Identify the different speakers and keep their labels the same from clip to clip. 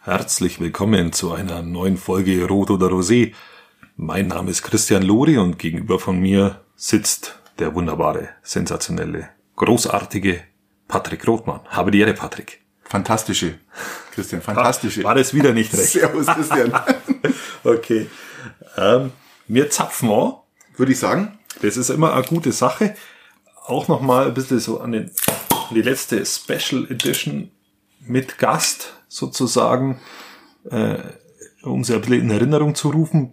Speaker 1: Herzlich willkommen zu einer neuen Folge Rot oder Rosé. Mein Name ist Christian Lori und gegenüber von mir sitzt der wunderbare, sensationelle, großartige Patrick Rothmann. Habe die Ehre, Patrick.
Speaker 2: Fantastische, Christian, fantastische.
Speaker 1: War das wieder nicht recht?
Speaker 2: Servus, Christian.
Speaker 1: okay. Ähm, wir zapfen an.
Speaker 2: Würde ich sagen.
Speaker 1: Das ist immer eine gute Sache. Auch nochmal ein bisschen so an, den, an die letzte Special Edition mit Gast sozusagen, äh, um sie ein bisschen in Erinnerung zu rufen.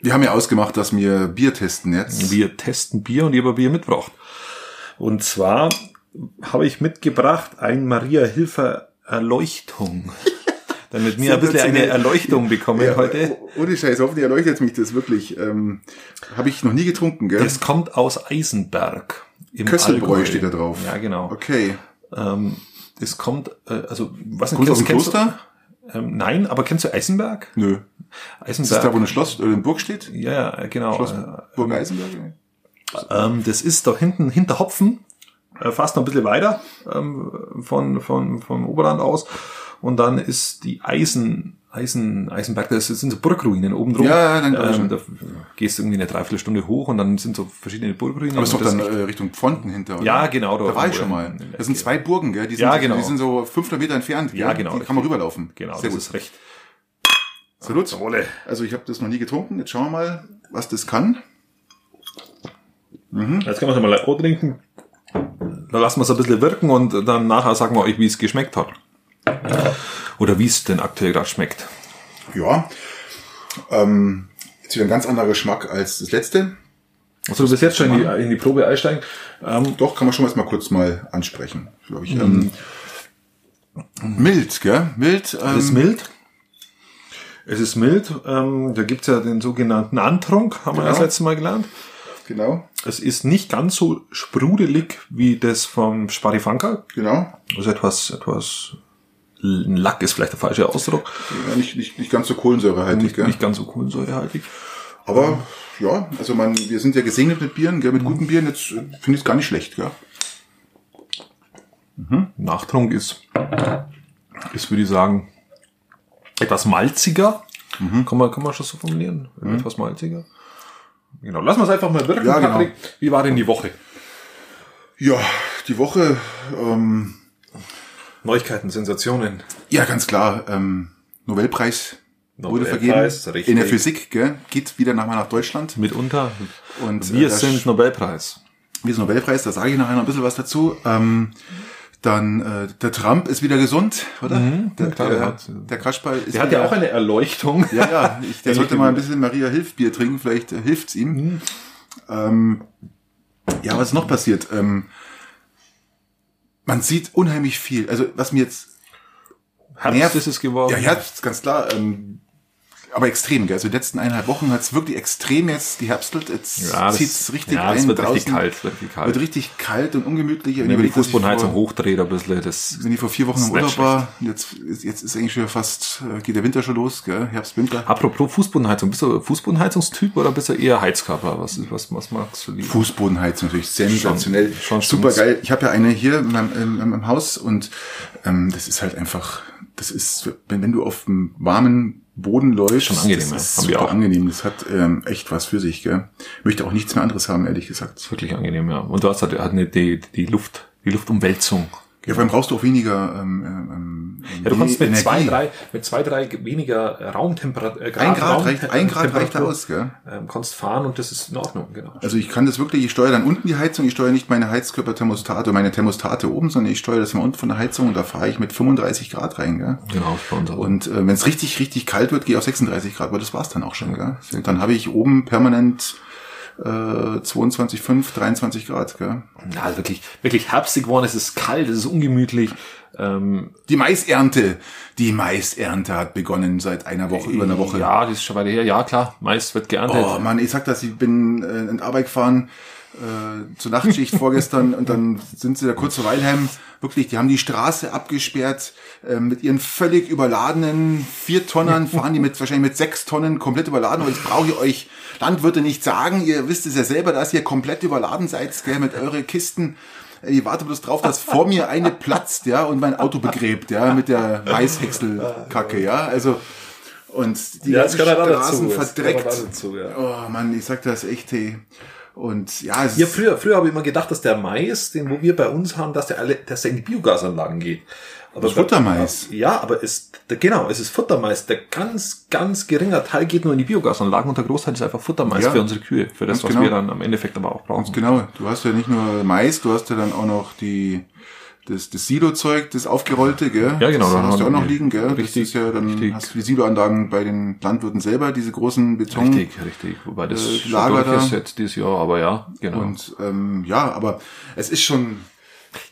Speaker 2: Wir haben ja ausgemacht, dass wir Bier testen jetzt.
Speaker 1: Wir testen Bier und ich habe Bier mitgebracht. Und zwar habe ich mitgebracht ein Maria Hilfer Erleuchtung. Damit wir ein bisschen eine Erleuchtung bekommen ja, heute.
Speaker 2: Ohne Scheiß, hoffentlich erleuchtet mich das wirklich. Ähm, habe ich noch nie getrunken, gell?
Speaker 1: Das kommt aus Eisenberg.
Speaker 2: Kösselbräu Allgäu. steht da drauf.
Speaker 1: Ja, genau.
Speaker 2: Okay.
Speaker 1: Ähm, das kommt, äh, also was
Speaker 2: Kommt aus dem Kloster?
Speaker 1: Du, ähm, nein, aber kennst du Eisenberg?
Speaker 2: Nö.
Speaker 1: Eisenberg.
Speaker 2: Ist das da, wo ein Schloss oder eine Burg steht?
Speaker 1: Ja, ja, genau.
Speaker 2: Schloss Burg Eisenberg?
Speaker 1: Ähm, das ist da hinten, hinter Hopfen, äh, fast noch ein bisschen weiter ähm, von, von, vom Oberland aus. Und dann ist die Eisen, Eisen, Eisenberg, das sind so Burgruinen oben drum.
Speaker 2: Ja, dann
Speaker 1: ähm, da gehst du irgendwie eine Dreiviertelstunde hoch und dann sind so verschiedene Burgruinen.
Speaker 2: Aber ist doch dann äh, Richtung Pfonten hinter, oder?
Speaker 1: Ja, genau.
Speaker 2: Da, da war ich schon mal. Das sind zwei Burgen, gell? Die sind,
Speaker 1: ja, genau.
Speaker 2: Die sind so 500 Meter entfernt. Gell?
Speaker 1: Ja, genau.
Speaker 2: Die kann man rüberlaufen.
Speaker 1: Genau,
Speaker 2: Sehr
Speaker 1: das
Speaker 2: gut.
Speaker 1: ist recht.
Speaker 2: Salut. Also ich habe das noch nie getrunken. Jetzt schauen wir mal, was das kann.
Speaker 1: Jetzt können wir es mal auch trinken. Da lassen wir es ein bisschen wirken und dann nachher sagen wir euch, wie es geschmeckt hat. Oder wie es denn aktuell gerade schmeckt.
Speaker 2: Ja. Ähm, jetzt wieder ein ganz anderer Geschmack als das letzte.
Speaker 1: Also du bist jetzt schon in die, in die Probe einsteigen. Ähm,
Speaker 2: Doch, kann man schon mal kurz mal ansprechen, glaube ich. Ähm, mild, gell? Mild. Ähm,
Speaker 1: es ist mild. Es ist mild. Ähm, da gibt's ja den sogenannten Antrunk, haben wir
Speaker 2: Genau.
Speaker 1: das letzte Mal gelernt.
Speaker 2: Genau,
Speaker 1: Es ist nicht ganz so sprudelig wie das vom Sparifanka.
Speaker 2: genau.
Speaker 1: Also etwas, etwas Lack ist vielleicht der falsche Ausdruck.
Speaker 2: Ja, nicht, nicht, nicht ganz so kohlensäurehaltig,
Speaker 1: Nicht,
Speaker 2: gell?
Speaker 1: nicht ganz so kohlensäurehaltig.
Speaker 2: Aber ja, also man, wir sind ja gesegnet mit Bieren, gell? Mit guten Bieren. Jetzt äh, finde ich es gar nicht schlecht, gell?
Speaker 1: Nachtrunk ist, ist würde ich sagen, etwas malziger.
Speaker 2: Mhm.
Speaker 1: Kann, man, kann man schon so formulieren? Etwas malziger. Genau, lassen wir es einfach mal wirken,
Speaker 2: Ja, genau.
Speaker 1: Patrick. Wie war denn die Woche?
Speaker 2: Ja, die Woche, ähm,
Speaker 1: Neuigkeiten, Sensationen.
Speaker 2: ja, ganz klar, ähm, Nobelpreis wurde vergeben.
Speaker 1: Nobelpreis, richtig.
Speaker 2: In der Physik, gell? Geht wieder nach, mal nach Deutschland.
Speaker 1: Mitunter.
Speaker 2: Und
Speaker 1: Wir
Speaker 2: äh,
Speaker 1: sind Nobelpreis.
Speaker 2: Wir sind Nobelpreis, da sage ich nachher noch ein bisschen was dazu. Ähm, dann äh, der Trump ist wieder gesund, oder? der,
Speaker 1: klar, der
Speaker 2: der,
Speaker 1: hat-
Speaker 2: der Kasperl ist
Speaker 1: Der hat ja auch eine Erleuchtung.
Speaker 2: Ja, ja, ich, der sollte mal ein bisschen Maria Hilf Bier trinken, vielleicht äh, hilft's ihm. Ähm, ja, was ist noch passiert? Ähm, man sieht unheimlich viel. Also was mir jetzt
Speaker 1: Herbst
Speaker 2: nervt,
Speaker 1: ist es geworden.
Speaker 2: ja, Herbst, ganz klar. Ähm, aber extrem, gell? Also die letzten eineinhalb Wochen hat's wirklich extrem jetzt geherbstelt. Jetzt
Speaker 1: Ja, das-
Speaker 2: zieht's richtig
Speaker 1: ja,
Speaker 2: ein.
Speaker 1: es wird
Speaker 2: draußen
Speaker 1: richtig kalt, es wird richtig kalt.
Speaker 2: Wird richtig kalt und ungemütlich. Und
Speaker 1: Wenn die Fußbodenheizung hochdreht ein bisschen, das
Speaker 2: Wenn ich vor vier Wochen im Urlaub war, jetzt, ist- jetzt ist eigentlich schon fast, äh, geht der Winter schon los, gell? Herbst, Winter.
Speaker 1: Apropos Fußbodenheizung, bist du Fußbodenheizungstyp oder bist du eher Heizkörper? Was, was, was magst du lieber?
Speaker 2: Fußbodenheizung natürlich sensationell.
Speaker 1: Schon- schon
Speaker 2: Super geil. Ich habe ja eine hier in meinem, in meinem Haus und ähm, das ist halt einfach, das ist, wenn, wenn du auf einem warmen Boden läufst,
Speaker 1: Schon angenehm,
Speaker 2: das ist
Speaker 1: Haben
Speaker 2: super
Speaker 1: auch.
Speaker 2: angenehm. Das hat ähm, echt was für sich, gell? Möchte auch nichts mehr anderes haben, ehrlich gesagt.
Speaker 1: ist wirklich angenehm, ja. Und du hast halt, halt nicht die, die Luft, die Luftumwälzung.
Speaker 2: Ja, vor allem brauchst du auch weniger ähm, ähm,
Speaker 1: Ja, du kannst mit
Speaker 2: Energie.
Speaker 1: zwei, drei, mit zwei, drei weniger Raumtemperatur, äh,
Speaker 2: Ein Grad reicht, ein Grad reicht aus, gell?
Speaker 1: Ähm, kannst fahren und das ist in Ordnung, genau.
Speaker 2: Also ich kann das wirklich, ich steuere dann unten die Heizung, ich steuere nicht meine Heizkörperthermostate, meine Thermostate oben, sondern ich steuere das mal unten von der Heizung und da fahre ich mit 35 Grad rein, gell?
Speaker 1: Genau.
Speaker 2: Und äh, wenn es richtig, richtig kalt wird, gehe ich auf 36 Grad, aber das war's dann auch schon, gell? Und dann habe ich oben permanent äh, 22, 5, 23 Grad, gell?
Speaker 1: Ja, also wirklich, wirklich herbstig geworden, es ist kalt, es ist ungemütlich. Ähm,
Speaker 2: Die Maisernte, die Maisernte hat begonnen seit einer Woche, über einer Woche.
Speaker 1: Ja, das ist schon weiter her. Ja, klar, Mais wird geerntet.
Speaker 2: Oh Mann, ich sag das, ich bin äh, in Arbeit gefahren äh, zur Nachtschicht vorgestern und dann sind sie da kurz vor Weilheim. Wirklich, die haben die Straße abgesperrt äh, mit ihren völlig überladenen vier Tonnern, fahren die mit wahrscheinlich mit sechs Tonnen komplett überladen. Und jetzt brauche ich euch Landwirte nicht sagen, ihr wisst es ja selber, dass ihr komplett überladen seid, gell, mit eure Kisten. Ich warte bloß drauf, dass vor mir eine platzt, ja, und mein Auto begräbt, ja, mit der Maishäckselkacke, ja. Also, und die
Speaker 1: Ja,
Speaker 2: ganzen Straßen
Speaker 1: dazu,
Speaker 2: verdreckt.
Speaker 1: dazu, ja.
Speaker 2: Oh Mann, ich sag das echt, hey. Und ja, es
Speaker 1: Ja, früher, früher habe ich immer gedacht, dass der Mais, den wo wir bei uns haben, dass der alle, dass der in die Biogasanlagen geht. Aber
Speaker 2: Futtermais.
Speaker 1: Ja, aber es, genau, es ist Futtermais. Der ganz, ganz geringer Teil geht nur in die Biogasanlagen und der Großteil ist einfach Futtermais
Speaker 2: Ja.
Speaker 1: für unsere Kühe, für das,
Speaker 2: Ganz
Speaker 1: was
Speaker 2: genau.
Speaker 1: wir dann am Endeffekt aber auch brauchen.
Speaker 2: genau, du hast ja nicht nur Mais, du hast ja dann auch noch die, das, das Silo-Zeug, das aufgerollte, gell?
Speaker 1: Ja, genau,
Speaker 2: Das hast du auch noch liegen, gell?
Speaker 1: richtig,
Speaker 2: das ist ja dann,
Speaker 1: richtig.
Speaker 2: hast du die Siloanlagen bei den Landwirten selber, diese großen Beton.
Speaker 1: Richtig, richtig. Wobei das
Speaker 2: Äh,
Speaker 1: schon
Speaker 2: Lager
Speaker 1: durch ist
Speaker 2: da.
Speaker 1: jetzt dieses Jahr, aber ja, genau.
Speaker 2: Und ähm, ja, aber es ist schon,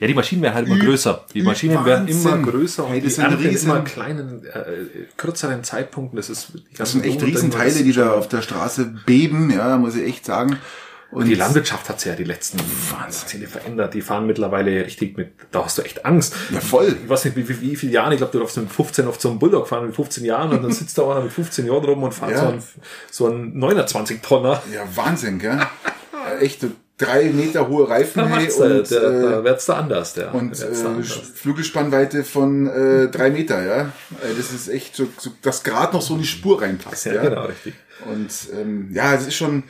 Speaker 1: ja, die Maschinen werden halt immer größer. Die Maschinen werden immer
Speaker 2: Wahnsinn.
Speaker 1: größer und
Speaker 2: Hey, das
Speaker 1: die
Speaker 2: sind riesen-
Speaker 1: immer kleinen, äh, kürzeren Zeitpunkten. Das ist,
Speaker 2: das sind echt Riesenteile, die da auf der Straße beben, ja, muss ich echt sagen. Und
Speaker 1: Die Landwirtschaft hat sich ja die letzten Jahrzehnte verändert. Die fahren mittlerweile richtig mit, da hast du echt Angst.
Speaker 2: Ja, voll.
Speaker 1: Ich weiß nicht, wie, wie, wie viele Jahre, ich glaube, du darfst mit 15 auf so einem Bulldog fahren, mit 15 Jahren und dann sitzt da einer mit 15 Jahren rum und fährt
Speaker 2: Ja.
Speaker 1: so ein, so ein 29 Tonner.
Speaker 2: Ja, Wahnsinn, gell? Echt so drei Meter hohe Reifen
Speaker 1: Da,
Speaker 2: hey,
Speaker 1: äh,
Speaker 2: und,
Speaker 1: der,
Speaker 2: äh,
Speaker 1: da wird's da anders, der.
Speaker 2: und
Speaker 1: da da
Speaker 2: äh,
Speaker 1: anders.
Speaker 2: Flügelspannweite von äh, drei Meter, ja. Äh, Das ist echt so, so dass gerade noch so in die Spur reinpasst.
Speaker 1: Ja,
Speaker 2: Ja,
Speaker 1: genau, richtig.
Speaker 2: Und ähm, ja, es ist schon,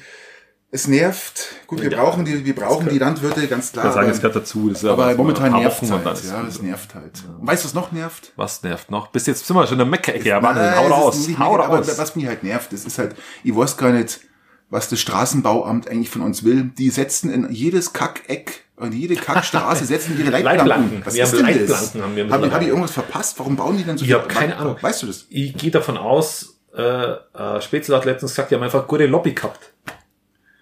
Speaker 2: es nervt. Gut, wir
Speaker 1: Ja.
Speaker 2: brauchen die, wir brauchen die Landwirte, ganz klar.
Speaker 1: Ich sagen, es
Speaker 2: aber
Speaker 1: gehört dazu. Das ist
Speaker 2: aber
Speaker 1: so
Speaker 2: momentan nervt
Speaker 1: dann
Speaker 2: halt. Ja, das nervt halt. Und weißt du, was noch nervt?
Speaker 1: Was nervt noch? Bis jetzt sind wir schon in der Mecke-Ecke. Ja, Wahnsinn.
Speaker 2: Nein,
Speaker 1: Hau
Speaker 2: es
Speaker 1: raus. Hau
Speaker 2: mega, aber
Speaker 1: raus.
Speaker 2: was mich halt nervt, das ist halt, ich weiß gar nicht, was das Straßenbauamt eigentlich von uns will. Die setzen in jedes Kackeck und jede Kackstraße setzen ihre Leitplanken.
Speaker 1: Leitplanken.
Speaker 2: Was
Speaker 1: Wir
Speaker 2: ist
Speaker 1: haben
Speaker 2: denn
Speaker 1: Leitplanken,
Speaker 2: das?
Speaker 1: haben wir
Speaker 2: Hab, hab
Speaker 1: mittlerweile.
Speaker 2: ich irgendwas verpasst? Warum bauen die denn so
Speaker 1: Ich hab keine Ahnung.
Speaker 2: Weißt du das?
Speaker 1: Ich gehe davon aus, äh, äh, Spätzle hat letztens gesagt, die haben einfach gute Lobby gehabt.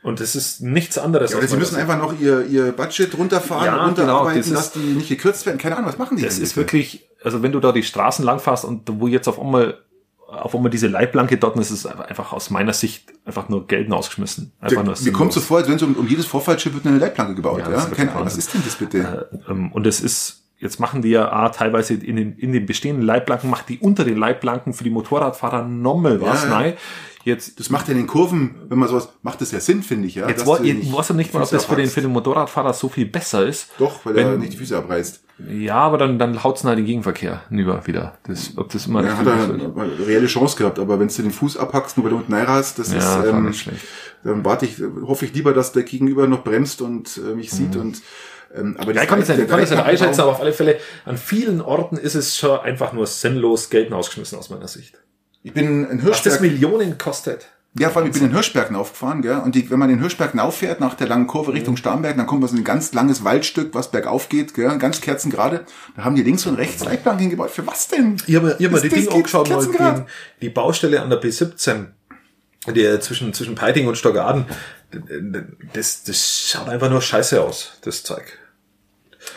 Speaker 1: Und das ist nichts anderes.
Speaker 2: Ja, oder sie müssen einfach noch ihr, ihr Budget runterfahren,
Speaker 1: Ja,
Speaker 2: runterarbeiten,
Speaker 1: genau, das
Speaker 2: dass die nicht gekürzt werden. Keine Ahnung, was machen die
Speaker 1: Das ist wirklich, also wenn du da die Straßen lang fährst und wo jetzt auf einmal auf einmal diese Leitplanke dort, ist es einfach aus meiner Sicht einfach nur Geld ausgeschmissen. Einfach nur
Speaker 2: Mir kommt so vor, als wenn so um, um jedes Vorfallschiff wird eine Leitplanke gebaut.
Speaker 1: Ja,
Speaker 2: Ja,
Speaker 1: ist
Speaker 2: Keine Ahnung, was ist denn das bitte?
Speaker 1: Ähm, Und es ist, jetzt machen die ja ah, teilweise in den, in den bestehenden Leitplanken, macht die unter den Leitplanken für die Motorradfahrer nochmal was.
Speaker 2: Ja, ja.
Speaker 1: Nein, jetzt,
Speaker 2: Das macht ja in den Kurven, wenn man sowas, macht das ja Sinn, finde ich, ja.
Speaker 1: jetzt wo,
Speaker 2: du
Speaker 1: ich weiß ja nicht mal, ob das für den, für den Motorradfahrer so viel besser ist.
Speaker 2: Doch, weil
Speaker 1: Wenn-
Speaker 2: er nicht die Füße abreißt.
Speaker 1: Ja, aber dann, dann haut's halt den Gegenverkehr hinüber wieder. Das, ob das immer
Speaker 2: Er hat er eine reelle Chance gehabt, aber wenn du den Fuß abhackst, nur weil du unten hast, das
Speaker 1: Ja,
Speaker 2: ist, ähm,
Speaker 1: nicht schlecht.
Speaker 2: dann warte ich, hoffe ich lieber, dass der Gegenüber noch bremst und äh, mich sieht und ähm, aber
Speaker 1: Mhm. Ja, ich kann es nicht, kann nicht einschätzen, aber auf alle Fälle, an vielen Orten ist es schon einfach nur sinnlos Geld ausgeschmissen aus meiner Sicht.
Speaker 2: Ich bin in
Speaker 1: Was das
Speaker 2: Hirschberg,
Speaker 1: Millionen kostet.
Speaker 2: ja, vor allem, ich bin in Hirschbergen aufgefahren, gell, und die, wenn man den Hirschberg auffährt, nach der langen Kurve
Speaker 1: Mhm.
Speaker 2: Richtung Starnberg, dann kommt man so ein ganz langes Waldstück, was bergauf geht, gell, ganz kerzengerade. Da haben die links und rechts Leitplanken gebaut. Für was denn?
Speaker 1: Ich habe hab mir
Speaker 2: Das-
Speaker 1: die
Speaker 2: geht
Speaker 1: angeschaut, mal
Speaker 2: kerzengerade.
Speaker 1: die, die Baustelle an der B17, die zwischen, zwischen Peiting und Stockaden, das, das schaut einfach nur scheiße aus, das Zeug.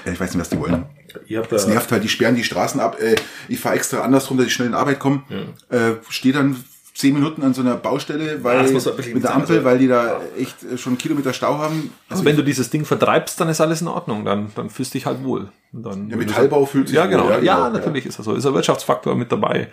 Speaker 2: Ja, ich weiß nicht, was die wollen.
Speaker 1: Ich hab
Speaker 2: Das
Speaker 1: da,
Speaker 2: nervt halt, die sperren die Straßen ab. Äh, ich fahre extra andersrum, dass ich schnell in Arbeit komme. Äh, Stehe dann zehn Minuten an so einer Baustelle, weil
Speaker 1: Ja,
Speaker 2: mit der Ampel,
Speaker 1: sein.
Speaker 2: weil die da echt äh, schon Kilometer Stau haben. Also
Speaker 1: also wenn du dieses Ding vertreibst, dann ist alles in Ordnung, dann, dann fühlst du dich halt wohl. Und dann,
Speaker 2: Ja, Metallbau fühlt sich
Speaker 1: ja,
Speaker 2: wohl,
Speaker 1: genau.
Speaker 2: ja,
Speaker 1: Ja,
Speaker 2: genau, ja.
Speaker 1: natürlich ist das so. Ist ein Wirtschaftsfaktor mit dabei.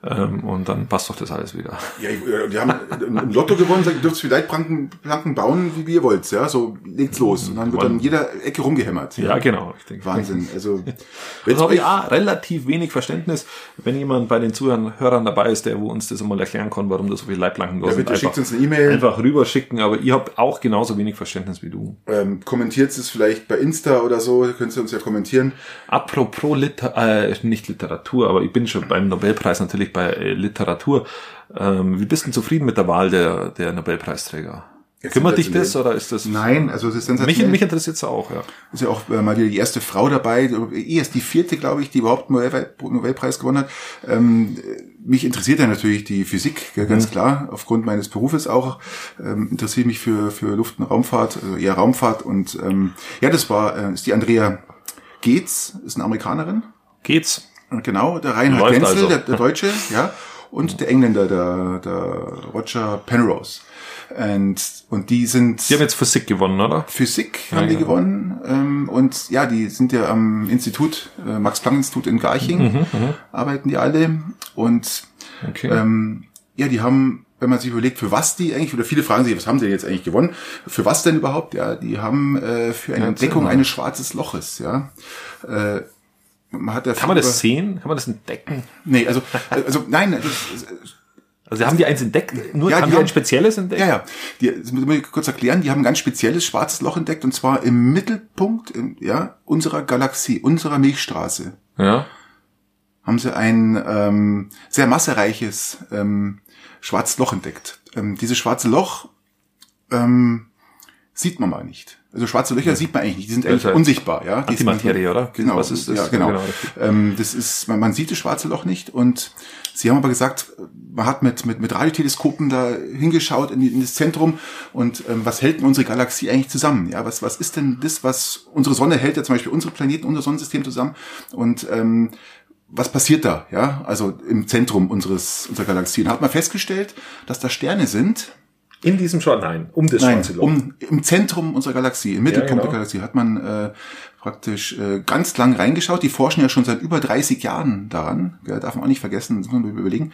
Speaker 1: Ähm, und dann passt doch das alles wieder.
Speaker 2: ja, äh, die haben im Lotto gewonnen, sagt, ihr dürft vielleicht Planken, Planken bauen, wie ihr wollt. Ja, so legt's los. Und dann wird dann jeder Ecke rumgehämmert.
Speaker 1: Ja, genau. Ich denke,
Speaker 2: Wahnsinn. Also, wenn's
Speaker 1: habe ich auch relativ wenig Verständnis, wenn jemand bei den Zuhörern dabei ist, der wo uns das einmal erklären kann, warum da so viele Leitplanken da
Speaker 2: Ja,
Speaker 1: sind.
Speaker 2: bitte schickt uns eine E-Mail.
Speaker 1: Einfach rüberschicken, aber ihr habt auch genauso wenig Verständnis wie du.
Speaker 2: ähm, kommentiert es vielleicht bei Insta oder so, könnt ihr uns ja kommentieren.
Speaker 1: Apropos Liter äh, nicht Literatur, aber ich bin schon beim Nobelpreis natürlich bei äh, Literatur. Ähm, wie bist du denn zufrieden mit der Wahl der, der Nobelpreisträger?
Speaker 2: Jetzt
Speaker 1: Kümmert dich das oder ist das?
Speaker 2: Nein, also es ist
Speaker 1: Mich,
Speaker 2: sensationell.
Speaker 1: mich interessiert es auch, ja.
Speaker 2: ist ja auch äh, mal wieder die erste Frau dabei, eh ist die vierte, glaube ich, die überhaupt einen Nobel Nobelpreis gewonnen hat. Ähm, mich interessiert ja natürlich die Physik, ganz klar, aufgrund meines Berufes auch. Ähm, interessiere mich für, für Luft- und Raumfahrt, also eher Raumfahrt. Und ähm, ja, das war, äh, ist die Andrea Geetz, ist eine Amerikanerin.
Speaker 1: Geht's?
Speaker 2: Genau, der Reinhard Genzel,
Speaker 1: also.
Speaker 2: der, der Deutsche, ja, und der Engländer, der, der Roger Penrose. Und, und die sind
Speaker 1: Die haben jetzt Physik gewonnen, oder?
Speaker 2: Physik
Speaker 1: Ja,
Speaker 2: haben die
Speaker 1: ja.
Speaker 2: gewonnen. Ähm, und ja, die sind ja am Institut, äh, Max-Planck-Institut in Garching,
Speaker 1: Mhm,
Speaker 2: arbeiten die alle. Und
Speaker 1: Okay.
Speaker 2: ähm, ja, die haben wenn man sich überlegt, für was die eigentlich, oder viele fragen sich, was haben sie jetzt eigentlich gewonnen? Für was denn überhaupt? Ja, die haben äh, für eine
Speaker 1: Ja,
Speaker 2: Entdeckung eines schwarzes Loches, ja. Äh, man hat ja
Speaker 1: Kann man das sehen? Kann man das entdecken?
Speaker 2: Nee, also, also nein, das,
Speaker 1: Also haben die eins entdeckt? Nur
Speaker 2: Ja,
Speaker 1: haben
Speaker 2: die haben-
Speaker 1: ein spezielles entdeckt?
Speaker 2: Ja, ja. Die, das muss ich kurz erklären. Die haben ein ganz spezielles schwarzes Loch entdeckt und zwar im Mittelpunkt ja, unserer Galaxie, unserer Milchstraße.
Speaker 1: ja.
Speaker 2: Haben sie ein ähm, sehr massereiches ähm, schwarzes Loch entdeckt. Ähm, dieses schwarze Loch ähm, sieht man mal nicht. Also schwarze Löcher sieht man eigentlich nicht. Die sind eigentlich unsichtbar. Ja, Die sind-
Speaker 1: Antimaterie, oder?
Speaker 2: Genau,
Speaker 1: Was ist das?
Speaker 2: Ja, genau.
Speaker 1: Genau,
Speaker 2: ähm, das ist, man, man sieht das schwarze Loch nicht und sie haben aber gesagt, man hat mit, mit, mit Radioteleskopen da hingeschaut in, die, in das Zentrum und ähm, was hält denn unsere Galaxie eigentlich zusammen? Ja, was, was ist denn das, was unsere Sonne hält ja zum Beispiel unsere Planeten, unser Sonnensystem zusammen und ähm, was passiert da? Ja, also im Zentrum unseres, unserer Galaxie. Und hat man festgestellt, dass da Sterne sind,
Speaker 1: In diesem Schwarz, nein, um das
Speaker 2: Nein,
Speaker 1: schwarze Loch.
Speaker 2: um, im Zentrum unserer Galaxie, im Mittelpunkt
Speaker 1: genau.
Speaker 2: der Galaxie, hat man äh, praktisch äh, ganz lang reingeschaut. Die forschen ja schon seit über 30 Jahren daran, gell, darf man auch nicht vergessen, das muss man überlegen.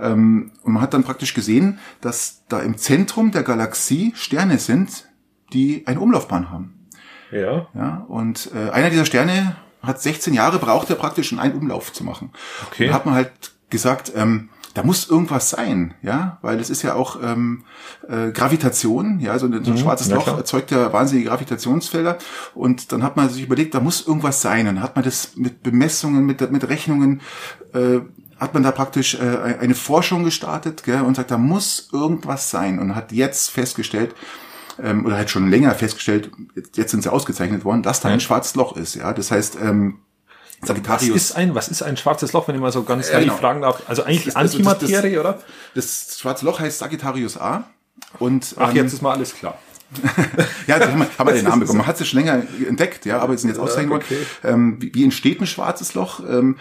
Speaker 2: Ähm, und man hat dann praktisch gesehen, dass da im Zentrum der Galaxie Sterne sind, die eine Umlaufbahn haben.
Speaker 1: ja.
Speaker 2: Ja, und äh, einer dieser Sterne hat 16 Jahre braucht er praktisch, um einen Umlauf zu machen.
Speaker 1: Okay.
Speaker 2: Und da hat man halt gesagt, ähm, da muss irgendwas sein, ja, weil es ist ja auch ähm, äh, Gravitation, ja, so ein, so ein schwarzes
Speaker 1: Mhm. ja,
Speaker 2: Loch
Speaker 1: klar.
Speaker 2: erzeugt ja wahnsinnige Gravitationsfelder und dann hat man sich überlegt, da muss irgendwas sein und dann hat man das mit Bemessungen, mit, mit Rechnungen äh, hat man da praktisch äh, eine Forschung gestartet gell, und sagt, da muss irgendwas sein und hat jetzt festgestellt, ähm, oder halt schon länger festgestellt, jetzt, jetzt sind sie ausgezeichnet worden, dass da ein schwarzes Loch ist. Ja, das heißt, ähm,
Speaker 1: Was
Speaker 2: Sagittarius,
Speaker 1: ist ein, was ist ein schwarzes Loch, wenn ich mal so ganz
Speaker 2: Ja,
Speaker 1: naiv
Speaker 2: genau.
Speaker 1: fragen darf? Also eigentlich
Speaker 2: Das- also das-
Speaker 1: Antimaterie, oder?
Speaker 2: das schwarze Loch heißt Sagittarius A. Und
Speaker 1: Ach,
Speaker 2: ähm,
Speaker 1: jetzt ist mal alles klar.
Speaker 2: ja, da haben wir, haben wir den Namen bekommen. Man hat es schon länger entdeckt, ja, aber sind jetzt ausgezeichnet worden.
Speaker 1: okay.
Speaker 2: Ähm, wie, wie entsteht ein schwarzes Loch? Ähm,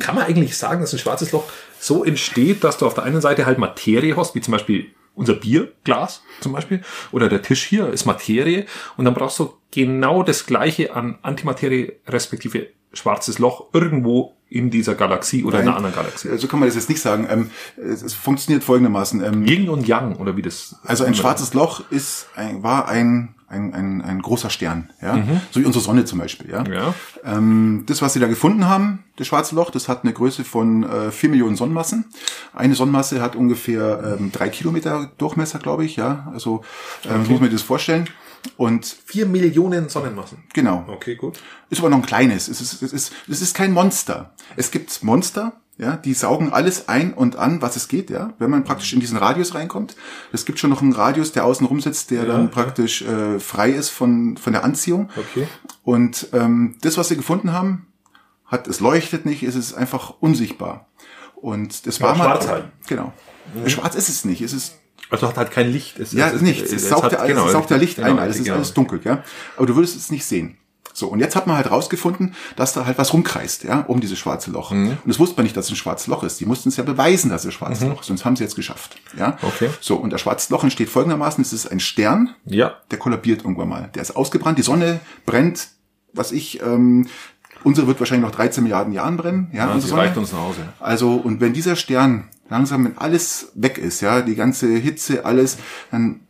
Speaker 1: Kann man eigentlich sagen, dass ein schwarzes Loch so entsteht, dass du auf der einen Seite halt Materie hast, wie zum Beispiel unser Bierglas zum Beispiel, oder der Tisch hier ist Materie, und dann brauchst du genau das gleiche an Antimaterie respektive schwarzes Loch irgendwo in dieser Galaxie oder in einer anderen Galaxie.
Speaker 2: so kann man das jetzt nicht sagen. Ähm, es, es funktioniert folgendermaßen. Ähm,
Speaker 1: Yin und Yang, oder wie das.
Speaker 2: Also ein schwarzes Loch ist ein, war ein, ein, ein, ein großer Stern, ja, so wie unsere Sonne zum Beispiel, ja.
Speaker 1: Ja.
Speaker 2: Ähm, das, was sie da gefunden haben, das schwarze Loch, das hat eine Größe von äh, 4 Millionen Sonnenmassen. Eine Sonnenmasse hat ungefähr ähm, drei Kilometer Durchmesser, glaube ich, ja. Also ähm, so muss man sich das vorstellen. Und
Speaker 1: Vier Millionen Sonnenmassen.
Speaker 2: genau,
Speaker 1: Okay, gut.
Speaker 2: ist aber noch ein kleines. Es ist, es ist, es ist kein Monster. Es gibt Monster, ja, die saugen alles ein und an, was es geht, ja. Wenn man praktisch in diesen Radius reinkommt. Es gibt schon noch einen Radius, der außen rum sitzt, der dann praktisch äh, frei ist von, von der Anziehung.
Speaker 1: Okay.
Speaker 2: Und ähm, das, was sie gefunden haben, hat, es leuchtet nicht, es ist einfach unsichtbar. Und das
Speaker 1: Ja,
Speaker 2: war mal.
Speaker 1: schwarz halt.
Speaker 2: Genau. Schwarz ist es nicht. Es ist
Speaker 1: Also hat halt kein Licht. Es,
Speaker 2: ja,
Speaker 1: es,
Speaker 2: nichts. Es, saugt,
Speaker 1: hat-
Speaker 2: ja,
Speaker 1: genau,
Speaker 2: es saugt ja Licht
Speaker 1: genau,
Speaker 2: ein, alles ist
Speaker 1: genau.
Speaker 2: alles dunkel, ja. Aber du würdest es nicht sehen. So, und jetzt hat man halt rausgefunden, dass da halt was rumkreist, ja, um dieses schwarze Loch.
Speaker 1: Mhm.
Speaker 2: Und das wusste man nicht, dass es ein schwarzes Loch ist. Die mussten es ja beweisen, dass es ein schwarzes Loch ist. Sonst haben sie jetzt geschafft, ja.
Speaker 1: Mhm. Okay.
Speaker 2: So, und das schwarze Loch entsteht folgendermaßen. Es ist ein Stern,
Speaker 1: Ja.
Speaker 2: der kollabiert irgendwann mal. Der ist ausgebrannt, die Sonne brennt, was ich, ähm, unsere wird wahrscheinlich noch 13 Milliarden Jahren brennen, ja. Unsere
Speaker 1: das
Speaker 2: Sonne.
Speaker 1: reicht uns nach Hause.
Speaker 2: Also, und wenn dieser Stern langsam, wenn alles weg ist, ja, die ganze Hitze, alles, dann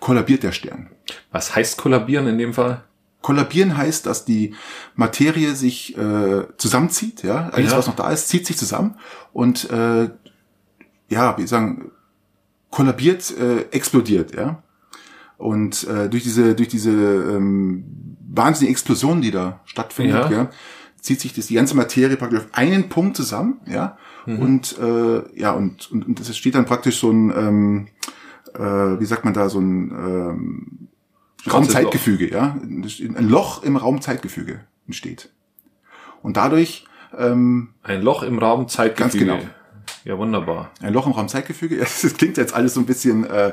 Speaker 2: kollabiert der Stern.
Speaker 1: Was heißt kollabieren in dem Fall?
Speaker 2: Kollabieren heißt, dass die Materie sich äh, zusammenzieht, ja, alles
Speaker 1: Ja.
Speaker 2: was noch da ist, zieht sich zusammen und äh, ja, wie sagen, kollabiert, äh, explodiert, ja. Und äh, durch diese durch diese ähm, wahnsinnige Explosion, die da stattfindet,
Speaker 1: Ja.
Speaker 2: ja. zieht sich das die ganze Materie praktisch auf einen Punkt zusammen, ja. Und äh, ja und und, und es steht dann praktisch so ein ähm, äh, wie sagt man da so ein ähm, Raumzeitgefüge, ja. Ein Loch im Raumzeitgefüge entsteht. Und dadurch ähm,
Speaker 1: Ein Loch im Raum Zeitgefüge.
Speaker 2: Ganz genau.
Speaker 1: Ja, wunderbar.
Speaker 2: ein Loch im Raumzeitgefüge, ja, das klingt jetzt alles so ein bisschen äh,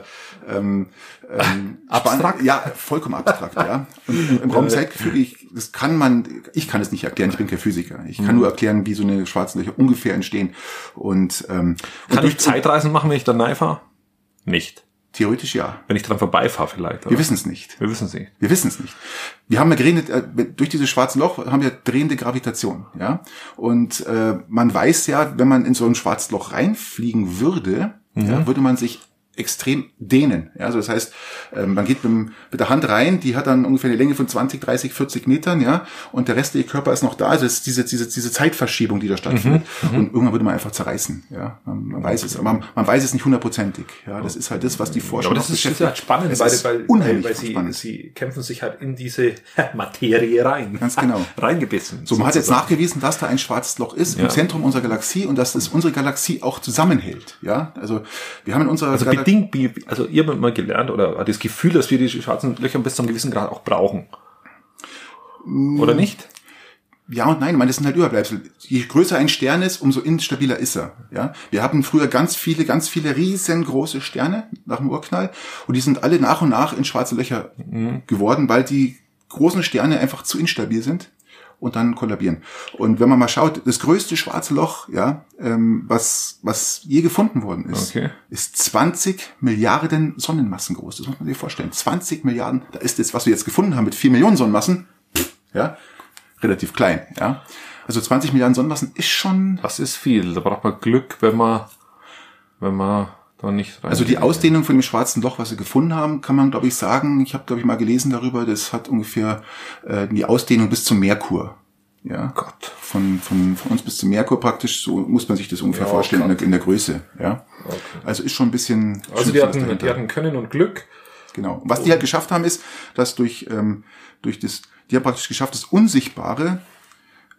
Speaker 2: ähm, ähm,
Speaker 1: Abstrakt?
Speaker 2: Ja, vollkommen abstrakt, ja. Und im, im Raumzeitgefüge, ich, das kann man, ich kann es nicht erklären, ich bin kein Physiker. Ich
Speaker 1: Mhm.
Speaker 2: kann nur erklären, wie so eine schwarze Löcher ungefähr entstehen. Und, ähm, und
Speaker 1: Kann ich Zeitreisen machen, wenn ich da fahre? Nicht.
Speaker 2: theoretisch ja.
Speaker 1: Wenn ich dran vorbeifahre vielleicht.
Speaker 2: Wir wissen es nicht.
Speaker 1: Wir wissen es nicht.
Speaker 2: Wir wissen es nicht. Wir haben ja geredet, äh, durch dieses schwarze Loch haben wir drehende Gravitation, ja. Und äh, man weiß ja, wenn man in so ein schwarzes Loch reinfliegen würde, ja, würde man sich extrem dehnen. Ja, also das heißt, ähm, man geht mit, der Hand rein, die hat dann ungefähr eine Länge von 20, 30, 40 Metern, ja, und der restliche Körper ist noch da. Also es ist diese, diese, diese Zeitverschiebung, die da stattfindet. Mhm, und irgendwann würde man einfach zerreißen. Ja, man, man weiß es, aber man, man weiß es nicht hundertprozentig. Ja, das ist halt das, was die Forschung
Speaker 1: aber das ist, ist halt spannend, weil, weil,
Speaker 2: unheimlich
Speaker 1: weil sie,
Speaker 2: spannend.
Speaker 1: sie kämpfen sich halt in diese Materie rein.
Speaker 2: Ganz genau.
Speaker 1: Reingebissen.
Speaker 2: So, man hat jetzt nachgewiesen, dass da ein schwarzes Loch ist
Speaker 1: Ja.
Speaker 2: im Zentrum unserer Galaxie und dass es unsere Galaxie auch zusammenhält. Ja, also wir haben in unserer
Speaker 1: Also Wie- also ihr habt mal gelernt oder hat das Gefühl, dass wir die schwarzen Löcher bis zu einem gewissen Grad auch brauchen. Oder nicht?
Speaker 2: Ja und nein, ich meine, das sind halt Überbleibsel. Je größer ein Stern ist, umso instabiler ist er. Ja, wir hatten früher ganz viele, ganz viele riesengroße Sterne nach dem Urknall und die sind alle nach und nach in schwarze Löcher geworden, weil die großen Sterne einfach zu instabil sind und dann kollabieren. Und wenn man mal schaut, das größte schwarze Loch, ja, ähm, was was je gefunden worden ist,
Speaker 1: Okay.
Speaker 2: ist 20 Milliarden Sonnenmassen groß. Das muss man sich vorstellen. 20 Milliarden. Da ist das, was wir jetzt gefunden haben mit 4 Millionen Sonnenmassen, ja, relativ klein, ja. Also 20 Milliarden Sonnenmassen ist schon,
Speaker 1: Das ist viel. Da braucht man Glück, wenn man, wenn man da nicht rein.
Speaker 2: also die Ausdehnung von dem schwarzen Loch, was sie gefunden haben, kann man, glaube ich, sagen, ich habe, glaube ich, mal gelesen darüber, das hat ungefähr äh, die Ausdehnung bis zum Merkur. Ja.
Speaker 1: Gott.
Speaker 2: Von, von, von uns bis zum Merkur praktisch, so muss man sich das ungefähr
Speaker 1: Ja,
Speaker 2: vorstellen in der, in der Größe. Ja.
Speaker 1: Okay.
Speaker 2: Also ist schon ein bisschen.
Speaker 1: Also die hatten, die hatten Können und Glück.
Speaker 2: Genau. Und was die halt geschafft haben, ist, dass durch, ähm, durch das, die haben praktisch geschafft, das Unsichtbare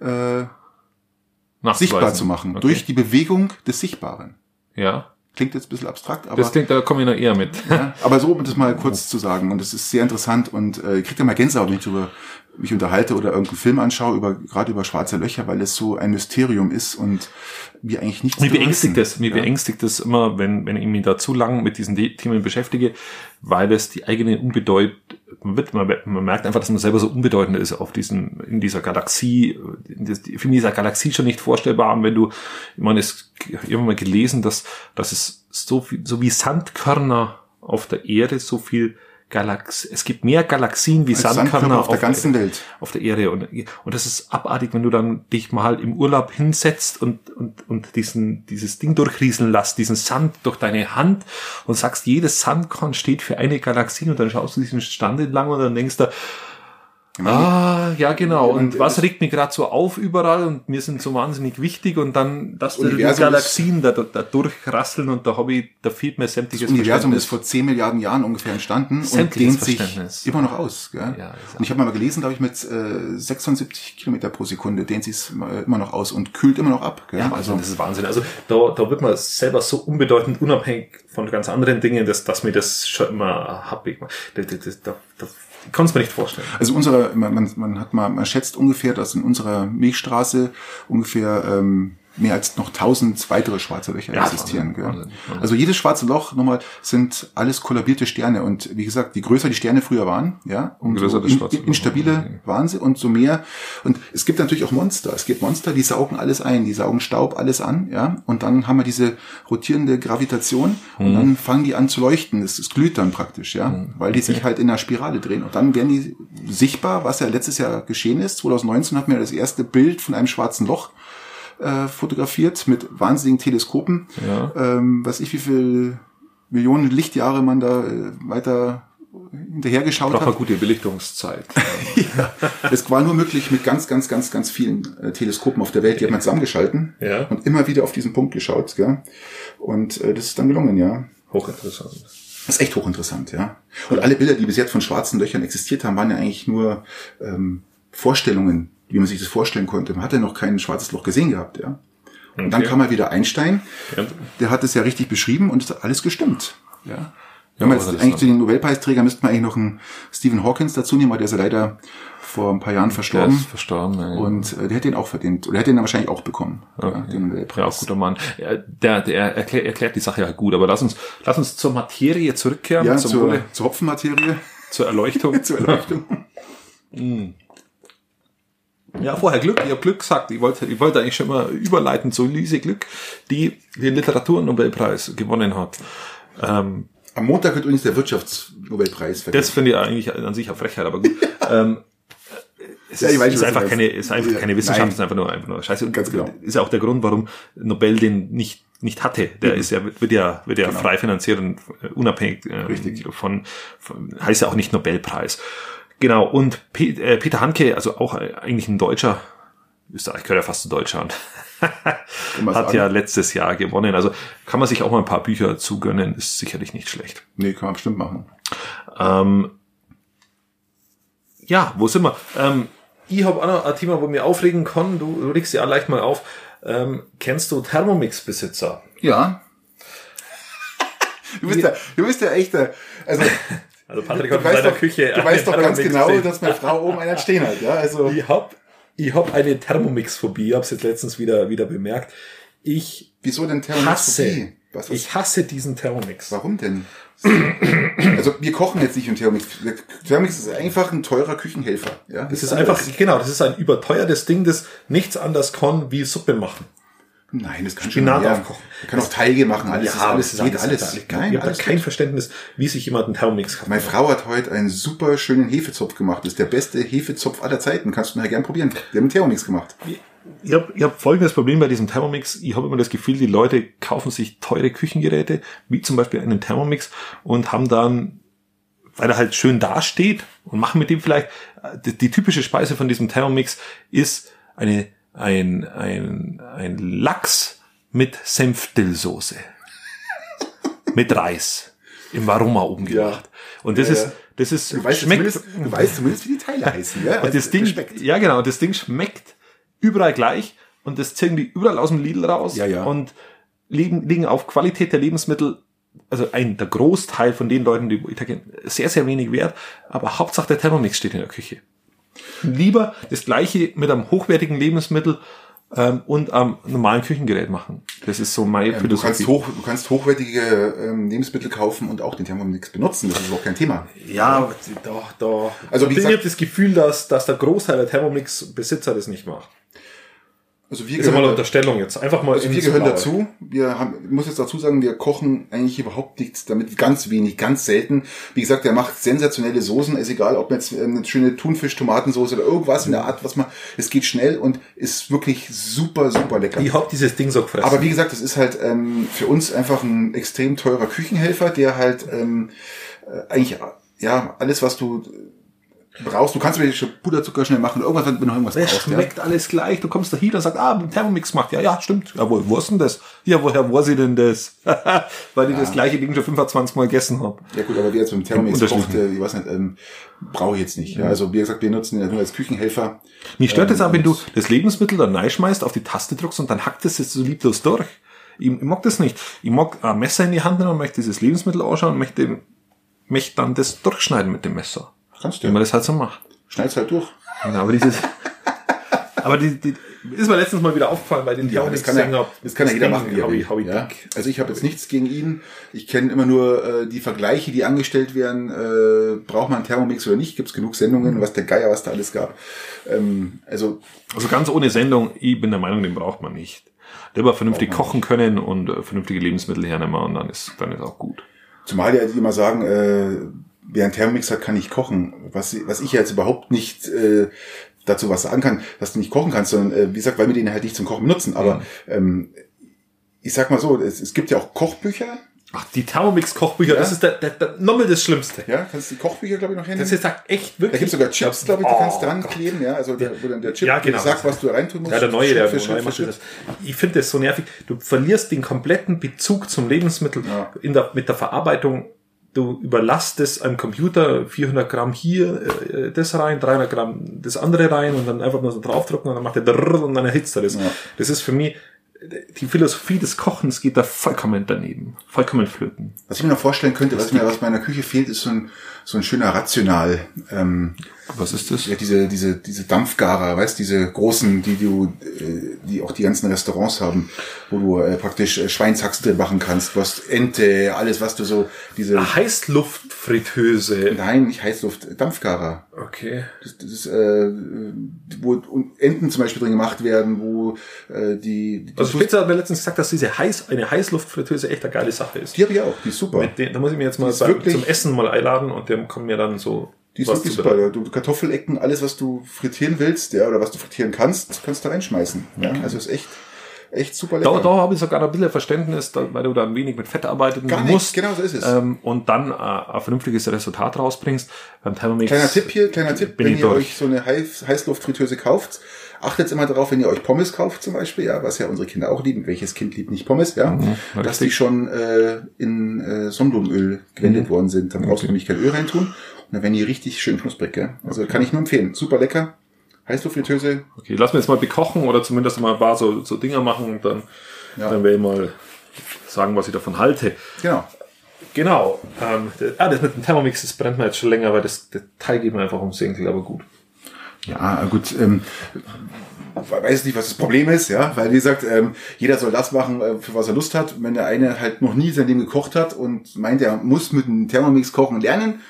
Speaker 2: äh, sichtbar zu machen.
Speaker 1: Okay.
Speaker 2: Durch die Bewegung des Sichtbaren.
Speaker 1: Ja.
Speaker 2: Klingt jetzt ein bisschen abstrakt, aber,
Speaker 1: Das klingt, da komme ich noch eher mit.
Speaker 2: ja, aber so, um das mal kurz zu sagen. Und es ist sehr interessant und äh, ich kriege da mal Gänsehaut, wenn ich darüber mich unterhalte oder irgendeinen Film anschaue, über, gerade über schwarze Löcher, weil es so ein Mysterium ist und wir eigentlich nichts
Speaker 1: Mir beängstigt das, mir
Speaker 2: ja.
Speaker 1: beängstigt das immer, wenn, wenn ich mich da zu lang mit diesen Themen beschäftige, weil es die eigene Unbedeut, man, wird, man, man merkt einfach, dass man selber so unbedeutend ist auf diesen, in dieser Galaxie, in, das, in dieser Galaxie schon nicht vorstellbar. Und wenn du, ich meine, es, ich habe irgendwann mal gelesen, dass, dass es so viel, so wie Sandkörner auf der Erde so viel Galax, es gibt mehr Galaxien wie Sandkörner
Speaker 2: Sandkörner auf der ganzen
Speaker 1: Erde
Speaker 2: Welt.
Speaker 1: auf der Erde. Und, und das ist abartig, wenn du dann dich mal im Urlaub hinsetzt und, und, und diesen, dieses Ding durchrieseln lässt, diesen Sand durch deine Hand und sagst, jedes Sandkorn steht für eine Galaxie und dann schaust du diesen Stand entlang und dann denkst du, ah, ja genau.
Speaker 2: Und
Speaker 1: Und was
Speaker 2: das-
Speaker 1: regt mich gerade so auf überall und mir sind so wahnsinnig wichtig und dann, dass da die Galaxien da, da durchrasseln und da habe ich, da fehlt mir sämtliches
Speaker 2: Das Universum ist vor 10 Milliarden Jahren ungefähr entstanden und
Speaker 1: Sämtliches
Speaker 2: dehnt sich immer noch aus. Gell?
Speaker 1: Ja,
Speaker 2: und ich habe mal gelesen, glaube ich, mit äh, 76 Kilometer pro Sekunde dehnt sich immer noch aus und kühlt immer noch ab. Gell?
Speaker 1: Ja, also das ist Wahnsinn. Also da, da wird man selber so unbedeutend, unabhängig von ganz anderen Dingen, dass, dass mir das schon immer happig macht. Das, das, das, das, das kann es mir nicht vorstellen.
Speaker 2: Also unsere, man, man, man hat mal, man schätzt ungefähr, dass in unserer Milchstraße ungefähr ähm, mehr als noch tausend weitere schwarze Löcher
Speaker 1: Ja,
Speaker 2: existieren.
Speaker 1: Wahnsinn,
Speaker 2: gell?
Speaker 1: Wahnsinn, Wahnsinn.
Speaker 2: Also jedes schwarze Loch nochmal sind alles kollabierte Sterne und wie gesagt, je größer die Sterne früher waren, ja, umso in,
Speaker 1: Loch.
Speaker 2: instabiler waren sie und so mehr. Und es gibt natürlich auch Monster. Es gibt Monster, die saugen alles ein, die saugen Staub alles an, ja. Und dann haben wir diese rotierende Gravitation
Speaker 1: Mhm.
Speaker 2: und dann fangen die an zu leuchten. Es, es glüht dann praktisch, ja, weil die sich halt in einer Spirale drehen. Und dann werden die sichtbar, was ja letztes Jahr geschehen ist. 2019 hatten wir das erste Bild von einem schwarzen Loch äh, fotografiert mit wahnsinnigen Teleskopen.
Speaker 1: Ja.
Speaker 2: Ähm, weiß ich, wie viel Millionen Lichtjahre man da äh, weiter hinterhergeschaut hat.
Speaker 1: man gute Belichtungszeit.
Speaker 2: Es war nur möglich mit ganz, ganz, ganz, ganz vielen äh, Teleskopen auf der Welt. Die hat man zusammengeschalten
Speaker 1: Ja.
Speaker 2: und immer wieder auf diesen Punkt geschaut. Gell? Und äh, das ist dann gelungen, ja.
Speaker 1: Hochinteressant.
Speaker 2: Das ist echt hochinteressant, ja. Und alle Bilder, die bis jetzt von schwarzen Löchern existiert haben, waren ja eigentlich nur ähm, Vorstellungen, wie man sich das vorstellen konnte. Man hatte noch kein schwarzes Loch gesehen gehabt, ja. Und dann
Speaker 1: Okay.
Speaker 2: kam mal wieder Einstein,
Speaker 1: Ja.
Speaker 2: der hat es ja richtig beschrieben und es hat alles gestimmt. Ja. Wenn
Speaker 1: Ja,
Speaker 2: man jetzt eigentlich zu den Nobelpreisträgern müsste man eigentlich noch einen Stephen Hawkins dazu nehmen, weil der ist ja leider vor ein paar Jahren
Speaker 1: Der
Speaker 2: verstorben.
Speaker 1: ist verstorben. Ja.
Speaker 2: Und äh, der hätte ihn auch verdient. Oder hätte ihn dann wahrscheinlich auch bekommen. Ja, den
Speaker 1: ja,
Speaker 2: Nobelpreis.
Speaker 1: auch guter Mann. Ja, Der, der erklärt, erklärt die Sache ja gut, aber lass uns, lass uns zur Materie zurückkehren,
Speaker 2: Ja, zur,
Speaker 1: Wohle,
Speaker 2: zur Hopfenmaterie,
Speaker 1: zur Erleuchtung.
Speaker 2: zur Erleuchtung.
Speaker 1: Ja, vorher Glück. Ich habe Glück gesagt. Ich wollte, ich wollte eigentlich schon mal überleiten zu Lise Glück, die den Literaturnobelpreis gewonnen hat. Ähm,
Speaker 2: Am Montag wird übrigens der Wirtschaftsnobelpreis vergeben.
Speaker 1: das finde ich eigentlich an sich eine Frechheit, aber gut. ähm, es
Speaker 2: Ja,
Speaker 1: ist,
Speaker 2: ich weiß,
Speaker 1: ist einfach keine, ist einfach keine Wissenschaft, es ist einfach nur, einfach nur Scheiße. Und
Speaker 2: Ganz genau.
Speaker 1: Ist ja auch der Grund, warum Nobel den nicht nicht hatte. Der ist ja, wird ja, wird ja genau. frei finanziert und unabhängig äh,
Speaker 2: Richtig.
Speaker 1: Von, von, heißt ja auch nicht Nobelpreis. Genau, und äh, Peter Hanke, also auch eigentlich ein Deutscher, Österreich gehört ja fast zu Deutschland, hat ja letztes Jahr gewonnen. Also kann man sich auch mal ein paar Bücher zugönnen, ist sicherlich nicht schlecht.
Speaker 2: Nee, kann man bestimmt machen.
Speaker 1: Ähm, ja, wo sind wir? Ähm, ich habe auch noch ein Thema, wo mir aufregen kann. Du, du regst ja leicht mal auf. Ähm, kennst du Thermomix-Besitzer?
Speaker 2: Ja. Du bist ja, du bist ja echt der, also,
Speaker 1: also Patrick hat in seiner
Speaker 2: doch,
Speaker 1: Küche.
Speaker 2: Du weißt doch ganz genau, stehen. dass meine Frau oben einen stehen hat, ja, also.
Speaker 1: Ich hab, ich hab eine Thermomix-Phobie, ich hab's jetzt letztens wieder, wieder bemerkt. Ich.
Speaker 2: Wieso denn Thermomix-Phobie?
Speaker 1: Ich hasse diesen Thermomix.
Speaker 2: Warum denn? Also wir kochen jetzt nicht mit Thermomix. Thermomix ist einfach ein teurer Küchenhelfer. Ja,
Speaker 1: das, das ist einfach, genau, das ist ein überteuertes Ding, das nichts anders kann wie Suppe machen.
Speaker 2: Nein, das kann
Speaker 1: Spinat schon aufkochen.
Speaker 2: Man kann auch Teige machen, alles,
Speaker 1: ja,
Speaker 2: alles,
Speaker 1: geht alles. alles.
Speaker 2: Nein,
Speaker 1: ich habe kein Verständnis, wie sich jemand einen Thermomix
Speaker 2: kann. Meine Frau hat heute einen super schönen Hefezopf gemacht. Das ist der beste Hefezopf aller Zeiten. Kannst du nachher gern probieren. Wir haben einen Thermomix gemacht.
Speaker 1: Ich habe ich hab folgendes Problem bei diesem Thermomix. Ich habe immer das Gefühl, die Leute kaufen sich teure Küchengeräte, wie zum Beispiel einen Thermomix, und haben dann, weil er halt schön dasteht und machen mit dem vielleicht, die, die typische Speise von diesem Thermomix ist eine, ein, ein, ein Lachs mit Senfdillsoße. mit Reis. Im Varoma umgebracht. Ja. Und das ja, ist, das ist,
Speaker 2: du weißt, schmeckt, du weißt zumindest, wie die Teile heißen, ja?
Speaker 1: Und das also, Ding, schmeckt. ja genau, das Ding schmeckt überall gleich und das ziehen die überall aus dem Lidl raus
Speaker 2: ja, ja.
Speaker 1: und liegen, liegen auf Qualität der Lebensmittel, also ein, der Großteil von den Leuten, die Italien, sehr, sehr wenig wert, aber Hauptsache der Thermomix steht in der Küche. Lieber das gleiche mit einem hochwertigen Lebensmittel ähm, und am normalen Küchengerät machen. Das ist so meine
Speaker 2: ähm, Philosophie. Du kannst, hoch, du kannst hochwertige ähm, Lebensmittel kaufen und auch den Thermomix benutzen. Das ist auch kein Thema.
Speaker 1: Ja, doch, doch. Also wie ich habe das Gefühl, dass, dass der Großteil der Thermomix-Besitzer das nicht macht.
Speaker 2: Also wir
Speaker 1: ist gehören, mal Unterstellung jetzt. Einfach mal.
Speaker 2: Also wir gehören dazu. Wir haben, ich muss jetzt dazu sagen, wir kochen eigentlich überhaupt nichts damit, ganz wenig, ganz selten. Wie gesagt, der macht sensationelle Soßen. Ist egal, ob jetzt eine schöne Thunfisch-Tomatensoße oder irgendwas in der Art, was man. Es geht schnell und ist wirklich super, super lecker.
Speaker 1: Ich hab dieses Ding so
Speaker 2: gefressen. Aber wie gesagt, es ist halt ähm, für uns einfach ein extrem teurer Küchenhelfer, der halt ähm, äh, eigentlich ja alles, was du brauchst. Du kannst mir schon Puderzucker schnell machen, irgendwas, wenn du noch irgendwas
Speaker 1: es brauchst. schmeckt ja. alles gleich. Du kommst da hin und sagst, ah, Thermomix macht. Ja, ja, stimmt. Ja, wo, wo ist denn das? Ja, woher war sie denn das? Weil ich ja. das gleiche Ding schon 25 Mal gegessen habe.
Speaker 2: Ja gut, aber wie jetzt mit dem Thermomix kocht, äh, ich weiß nicht, ähm, brauche ich jetzt nicht. Ja. Also wie gesagt, wir nutzen ja nur als Küchenhelfer.
Speaker 1: Mich stört ähm, es auch, wenn du das Lebensmittel dann reinschmeißt, auf die Taste drückst und dann hackt es jetzt so lieblos durch. Ich, ich mag das nicht. Ich mag ein Messer in die Hand nehmen und möchte dieses Lebensmittel anschauen und möchte, möchte dann das durchschneiden mit dem Messer.
Speaker 2: Kannst du.
Speaker 1: Wie man das halt so macht.
Speaker 2: Schneid's halt durch.
Speaker 1: Genau, aber dieses, aber die, die, ist mir letztens mal wieder aufgefallen bei den
Speaker 2: ja, das kann, ja, das kann ja jeder machen. Wie Hobby, Hobby ja. Also ich habe jetzt nichts gegen ihn. Ich kenne immer nur äh, die Vergleiche, die angestellt werden. Äh, braucht man einen Thermomix oder nicht? Gibt es genug Sendungen, was der Geier, was da alles gab. Ähm, also,
Speaker 1: also ganz ohne Sendung, ich bin der Meinung, den braucht man nicht. Lieber vernünftig kochen nicht. können und äh, vernünftige Lebensmittel hernehmen und dann ist dann ist auch gut.
Speaker 2: Zumal ja die immer sagen, äh, wer einen Thermomix hat, kann nicht kochen. Was, was ich jetzt überhaupt nicht äh, dazu was sagen kann, dass du nicht kochen kannst, sondern äh, wie gesagt, weil wir den halt nicht zum Kochen benutzen. Aber mhm. ähm, ich sag mal so, es, es gibt ja auch Kochbücher.
Speaker 1: Ach, die Thermomix-Kochbücher, ja. das ist der, der, der nochmal das Schlimmste.
Speaker 2: Ja, kannst du die Kochbücher, glaube ich, noch
Speaker 1: hernehmen? Das ist halt echt wirklich.
Speaker 2: Da gibt sogar Chips, glaube ich, du oh, kannst dran kleben, ja, also der, wo dann der Chip
Speaker 1: ja, genau.
Speaker 2: sagt, was du reintun musst.
Speaker 1: Ja, der neue, der neue macht das. Ich finde das so nervig. Du verlierst den kompletten Bezug zum Lebensmittel ja. in der, mit der Verarbeitung du überlastest einem Computer 400 Gramm hier äh, das rein, 300 Gramm das andere rein und dann einfach nur so draufdrücken und dann macht er drrr und dann erhitzt er das. Ja. Das ist für mich die Philosophie des Kochens geht da vollkommen daneben, vollkommen flöten.
Speaker 2: Was ich mir noch vorstellen könnte, was mir aus meiner Küche fehlt, ist so ein, so ein schöner Rational. Ähm,
Speaker 1: was ist das?
Speaker 2: Ja, diese, diese, diese Dampfgarer, weißt, diese großen, die du, äh, die auch die ganzen Restaurants haben, wo du äh, praktisch äh, Schweinshax drin machen kannst, was Ente, alles, was du so, diese.
Speaker 1: Eine Heißluftfritteuse.
Speaker 2: Nein, nicht Heißluft, Dampfgarer.
Speaker 1: Okay.
Speaker 2: Das, das ist, äh, wo Enten zum Beispiel drin gemacht werden, wo äh, die, die
Speaker 1: Also Spitzer hat mir letztens gesagt, dass diese Heiß, eine Heißluftfritteuse echt eine geile Sache ist.
Speaker 2: Die habe ich auch, die ist super.
Speaker 1: Den, da muss ich mir jetzt mal sagen, zum Essen mal einladen und der kommt mir dann so
Speaker 2: die ist was wirklich super. Du Kartoffelecken, alles, was du frittieren willst, ja, oder was du frittieren kannst, kannst du da reinschmeißen. Ja, okay. also ist echt echt super
Speaker 1: Da,
Speaker 2: lecker.
Speaker 1: da habe ich sogar ein bisschen Verständnis, da, weil du dann wenig mit Fett arbeiten
Speaker 2: Gar nicht,
Speaker 1: musst.
Speaker 2: genau so ist es.
Speaker 1: Ähm, und dann äh, ein vernünftiges Resultat rausbringst. Beim Thermomix.
Speaker 2: Kleiner Tipp hier, kleiner Tipp, wenn ihr
Speaker 1: durch.
Speaker 2: euch so eine Heiß Heißluftfritteuse kauft, achtet immer darauf, wenn ihr euch Pommes kauft zum Beispiel, ja, was ja unsere Kinder auch lieben. Welches Kind liebt nicht Pommes, ja? dass
Speaker 1: Mhm, richtig.
Speaker 2: die schon äh, in äh, Sonnenblumenöl gewendet worden sind. Dann brauchst du nämlich kein Öl reintun und dann werden die richtig schön knusprig, gell? Also kann ich nur empfehlen. Super lecker. Heißluftfritteuse,
Speaker 1: Okay, lass mir jetzt mal bekochen oder zumindest mal ein paar so, so Dinger machen und dann,
Speaker 2: Ja.
Speaker 1: dann werde ich mal sagen, was ich davon halte.
Speaker 2: genau.
Speaker 1: Genau. Ähm, das, ah, das mit dem Thermomix, das brennt mir jetzt schon länger, weil das, Teil geht mir einfach ums Senkel, aber gut.
Speaker 2: Ja, gut, ähm, weiß nicht, was das Problem ist, ja, weil wie gesagt, ähm, jeder soll das machen, äh, für was er Lust hat. Wenn der eine halt noch nie sein Leben gekocht hat und meint, er muss mit einem Thermomix kochen lernen,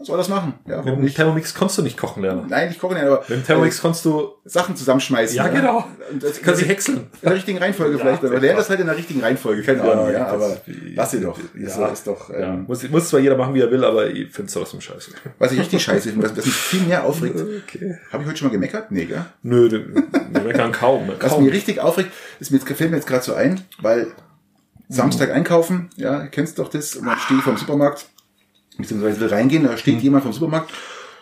Speaker 2: soll er das machen. Ja,
Speaker 1: Mit dem
Speaker 2: nicht?
Speaker 1: Thermomix kannst du nicht kochen lernen.
Speaker 2: Nein, ich koche nicht, aber
Speaker 1: Mit dem Thermomix kannst du,
Speaker 2: äh, Sachen zusammenschmeißen.
Speaker 1: ja, genau,
Speaker 2: Und das,
Speaker 1: du kannst sie häckseln.
Speaker 2: in der richtigen Reihenfolge
Speaker 1: Ja,
Speaker 2: vielleicht, aber
Speaker 1: war-
Speaker 2: das halt in der richtigen Reihenfolge, keine
Speaker 1: Ja,
Speaker 2: Ahnung, ja,
Speaker 1: das-
Speaker 2: aber lass sie doch. Ist,
Speaker 1: Ja.
Speaker 2: ist doch,
Speaker 1: Ja,
Speaker 2: ähm,
Speaker 1: muss, muss zwar jeder machen, wie er will, aber ich finde es trotzdem scheiße.
Speaker 2: was ich richtig scheiße finde, was, was mich viel mehr aufregt.
Speaker 1: Okay.
Speaker 2: Habe ich heute schon mal gemeckert? Nee, gell?
Speaker 1: Nö, wir meckern kaum.
Speaker 2: Was
Speaker 1: kaum.
Speaker 2: mir richtig aufregt, ist mir jetzt, fällt mir jetzt gerade so ein, weil Samstag einkaufen, ja, du kennst doch das, und dann stehe ich vom Supermarkt, beziehungsweise will reingehen, da steht jemand vom Supermarkt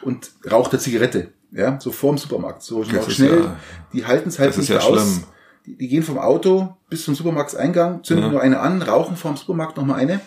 Speaker 2: und raucht eine Zigarette, ja, so vorm Supermarkt, so
Speaker 1: Das
Speaker 2: schnell,
Speaker 1: ja-
Speaker 2: die halten es halt
Speaker 1: das
Speaker 2: nicht
Speaker 1: ja
Speaker 2: aus.
Speaker 1: schlimm.
Speaker 2: Die, die gehen vom Auto bis zum Supermarkteingang, zünden.
Speaker 1: Mhm.
Speaker 2: nur eine an, rauchen vorm Supermarkt nochmal eine.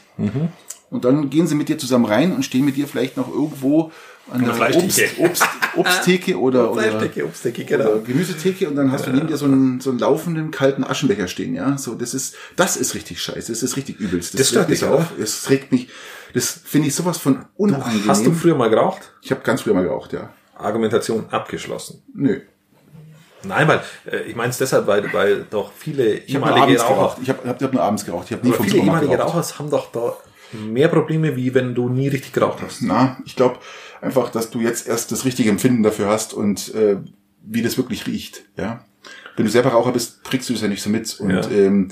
Speaker 2: Und dann gehen sie mit dir zusammen rein und stehen mit dir vielleicht noch irgendwo an
Speaker 1: der
Speaker 2: Obst. Obst, Obsttheke oder, oder
Speaker 1: Fleischdecke, Obstdecke,
Speaker 2: oder
Speaker 1: genau.
Speaker 2: Gemüsetheke und dann hast du neben dir so einen, so einen laufenden kalten Aschenbecher stehen, ja. So, das ist, das ist richtig scheiße, das ist richtig übelst.
Speaker 1: Das stört
Speaker 2: regt mich
Speaker 1: dich,
Speaker 2: auf. Es regt mich, das finde ich sowas von unangenehm.
Speaker 1: Hast du früher mal geraucht?
Speaker 2: ich habe ganz früher mal geraucht, ja.
Speaker 1: Argumentation abgeschlossen.
Speaker 2: Nö.
Speaker 1: Nein, weil äh, ich meine es deshalb, weil, weil doch viele
Speaker 2: Ich
Speaker 1: ehemalige
Speaker 2: abends
Speaker 1: Raucher,
Speaker 2: geraucht. Ich habe hab, hab nur abends geraucht. Ich habe nie
Speaker 1: aber
Speaker 2: vom
Speaker 1: viele
Speaker 2: Supermarkt
Speaker 1: ehemalige
Speaker 2: geraucht.
Speaker 1: Raucher haben doch da mehr Probleme, wie wenn du nie richtig geraucht hast.
Speaker 2: Na, ich glaube einfach, dass du jetzt erst das richtige Empfinden dafür hast und äh, wie das wirklich riecht, ja. Wenn du selber Raucher bist, kriegst du das ja nicht so mit. Und
Speaker 1: Ja.
Speaker 2: ähm,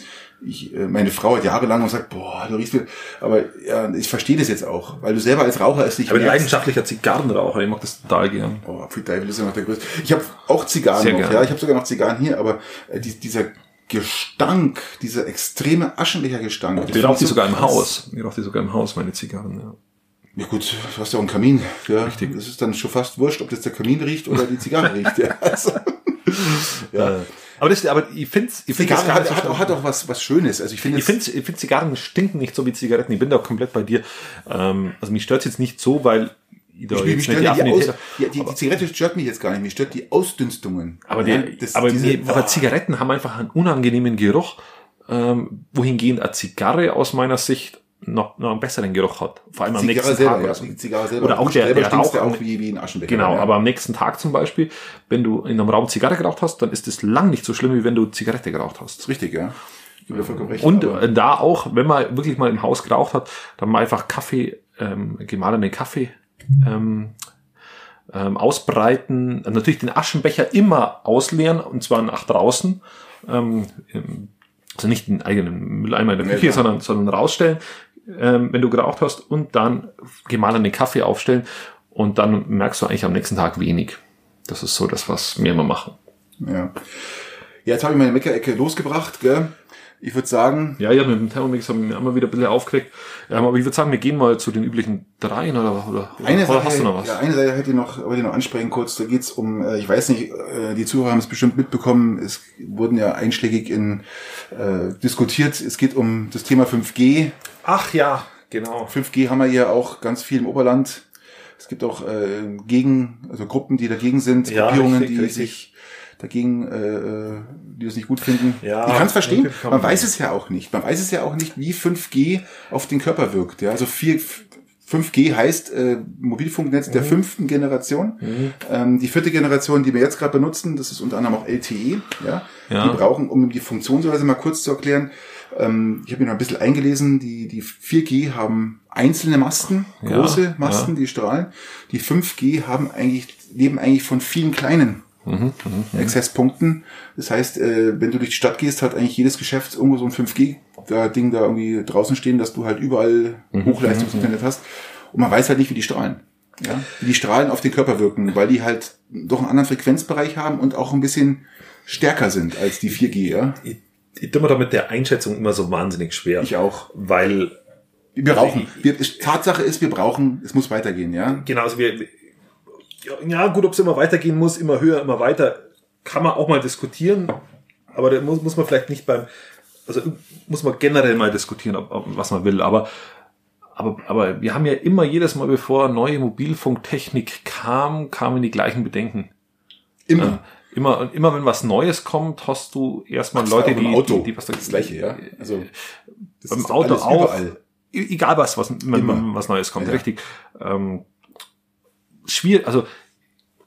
Speaker 2: ich, äh, meine Frau hat jahrelang gesagt, boah, du riechst wie... Aber ja, ich verstehe das jetzt auch, weil du selber als Raucher es nicht
Speaker 1: Ich bin
Speaker 2: merkst.
Speaker 1: leidenschaftlicher Zigarrenraucher, ich mag das total gern.
Speaker 2: Oh, für Teufel ist ja noch der größte. Ich habe auch Zigarren
Speaker 1: Sehr
Speaker 2: noch,
Speaker 1: gerne.
Speaker 2: ja. Ich habe sogar noch Zigarren hier, aber äh, die, dieser Gestank, dieser extreme Aschenbecher-Gestank. das
Speaker 1: Ich
Speaker 2: finde
Speaker 1: rauche die
Speaker 2: so
Speaker 1: sogar im. Haus. Ich rauche die sogar im Haus, meine Zigarren, ja.
Speaker 2: Ja gut, du hast ja auch einen Kamin. Ja,
Speaker 1: Richtig.
Speaker 2: Das ist dann schon fast wurscht, ob das der Kamin riecht oder die Zigarre riecht. Ja, also, ja.
Speaker 1: Aber, das, aber ich finde ich find das
Speaker 2: Zigarre
Speaker 1: gar
Speaker 2: hat,
Speaker 1: so
Speaker 2: hat, auch, hat auch was, was Schönes. Also ich finde
Speaker 1: Ich finde ich find Zigarren stinken nicht so wie Zigaretten. Ich bin da komplett bei dir. Ähm, also mich stört jetzt nicht so, weil ich da
Speaker 2: mich, stört
Speaker 1: die
Speaker 2: die, Aus, die, die, Zigarette stört mich jetzt gar nicht. Mich stört die Ausdünstungen.
Speaker 1: Aber, die,
Speaker 2: Ja, das-
Speaker 1: aber,
Speaker 2: diese-
Speaker 1: mir, aber. Zigaretten haben einfach einen unangenehmen Geruch, ähm, wohingehend eine Zigarre aus meiner Sicht noch, noch einen besseren Geruch hat. Vor allem am nächsten
Speaker 2: selber,
Speaker 1: Tag.
Speaker 2: ja,
Speaker 1: oder so.
Speaker 2: Zigarre selber.
Speaker 1: Oder auch
Speaker 2: Du
Speaker 1: der- der
Speaker 2: ja
Speaker 1: Rauch-
Speaker 2: auch wie, wie ein Aschenbecher.
Speaker 1: Genau,
Speaker 2: ja.
Speaker 1: aber am nächsten Tag zum Beispiel, wenn du in einem Raum Zigarre geraucht hast, dann ist es lang nicht so schlimm, wie wenn du Zigarette geraucht hast.
Speaker 2: Das ist richtig, ja. Recht.
Speaker 1: Und äh, da auch, wenn man wirklich mal im Haus geraucht hat, dann mal einfach Kaffee, ähm, gemahlenen Kaffee ähm, ähm, ausbreiten. Natürlich den Aschenbecher immer ausleeren, und zwar nach draußen. Ähm, also nicht den eigenen Mülleimer in der
Speaker 2: Ja,
Speaker 1: Küche,
Speaker 2: klar.
Speaker 1: sondern, sondern rausstellen, ähm, wenn du geraucht hast. Und dann gemahlenen Kaffee aufstellen. Und dann merkst du eigentlich am nächsten Tag wenig. Das ist so das, was wir immer machen.
Speaker 2: Ja. jetzt habe ich meine Meckerecke losgebracht, gell? Ich würde sagen,
Speaker 1: Ja, ja, mit dem Thermomix haben wir immer wieder ein bisschen aufgeregt. Ähm, aber ich würde sagen, wir gehen mal zu den üblichen dreien oder, oder,
Speaker 2: eine
Speaker 1: oder
Speaker 2: Sache,
Speaker 1: hast du noch was?
Speaker 2: Ja, eine Sache hätte ich noch, wollte ich noch ansprechen kurz. Da geht's um, äh, ich weiß nicht, äh, die Zuhörer haben es bestimmt mitbekommen, es wurden ja einschlägig in äh, diskutiert. Es geht um das Thema 5G.
Speaker 1: Ach ja, genau.
Speaker 2: 5G haben wir ja auch ganz viel im Oberland. Es gibt auch äh, gegen, also Gruppen, die dagegen sind,
Speaker 1: Ja,
Speaker 2: Gruppierungen,
Speaker 1: richtig,
Speaker 2: die
Speaker 1: richtig.
Speaker 2: sich dagegen, äh, äh, die das nicht gut finden.
Speaker 1: Ja,
Speaker 2: ich kann es verstehen. Man weiß es ja auch nicht. Man weiß es ja auch nicht, wie 5G auf den Körper wirkt. Ja, also 4, 5G heißt äh, Mobilfunknetz
Speaker 1: Mhm.
Speaker 2: der fünften Generation. Ähm, die vierte Generation, die wir jetzt gerade benutzen, das ist unter anderem auch LTE. Ja,
Speaker 1: Ja.
Speaker 2: die brauchen, um die Funktionsweise mal kurz zu erklären. Ähm, ich habe mir noch ein bisschen eingelesen. Die die 4G haben einzelne Masten,
Speaker 1: Ja,
Speaker 2: große Masten, die strahlen. Die 5G haben eigentlich leben eigentlich von vielen kleinen
Speaker 1: Mhm,
Speaker 2: Accesspunkten. Das heißt, äh, wenn du durch die Stadt gehst, hat eigentlich jedes Geschäft irgendwo so ein 5G-Ding da irgendwie draußen stehen, dass du halt überall
Speaker 1: Mhm,
Speaker 2: Hochleistungsinternet hast. Und man weiß halt nicht, wie die strahlen. Ja? Wie die Strahlen auf den Körper wirken, weil die halt doch einen anderen Frequenzbereich haben und auch ein bisschen stärker sind als die 4G. Ja?
Speaker 1: ich tue mir da mit der Einschätzung immer so wahnsinnig schwer.
Speaker 2: Ich auch.
Speaker 1: Weil.
Speaker 2: Wir brauchen, wir, Tatsache ist, wir brauchen, es muss weitergehen, ja?
Speaker 1: Genau, also wir, ja, gut, ob es immer weitergehen muss, immer höher, immer weiter, kann man auch mal diskutieren. Aber da muss, muss man vielleicht nicht beim, also muss man generell mal diskutieren, ob, ob, was man will. Aber, aber, aber wir haben ja immer jedes Mal, bevor neue Mobilfunktechnik kam, kamen die gleichen Bedenken.
Speaker 2: Immer.
Speaker 1: Ja, immer, und immer wenn was Neues kommt, hast du erstmal
Speaker 2: Ach,
Speaker 1: Leute, die,
Speaker 2: Auto.
Speaker 1: die, die was da,
Speaker 2: Das Gleiche, ja? Also, das
Speaker 1: beim
Speaker 2: ist
Speaker 1: Auto auch.
Speaker 2: überall.
Speaker 1: E- Egal was, was, wenn was Neues kommt,
Speaker 2: Ja.
Speaker 1: richtig. Ähm, schwierig, also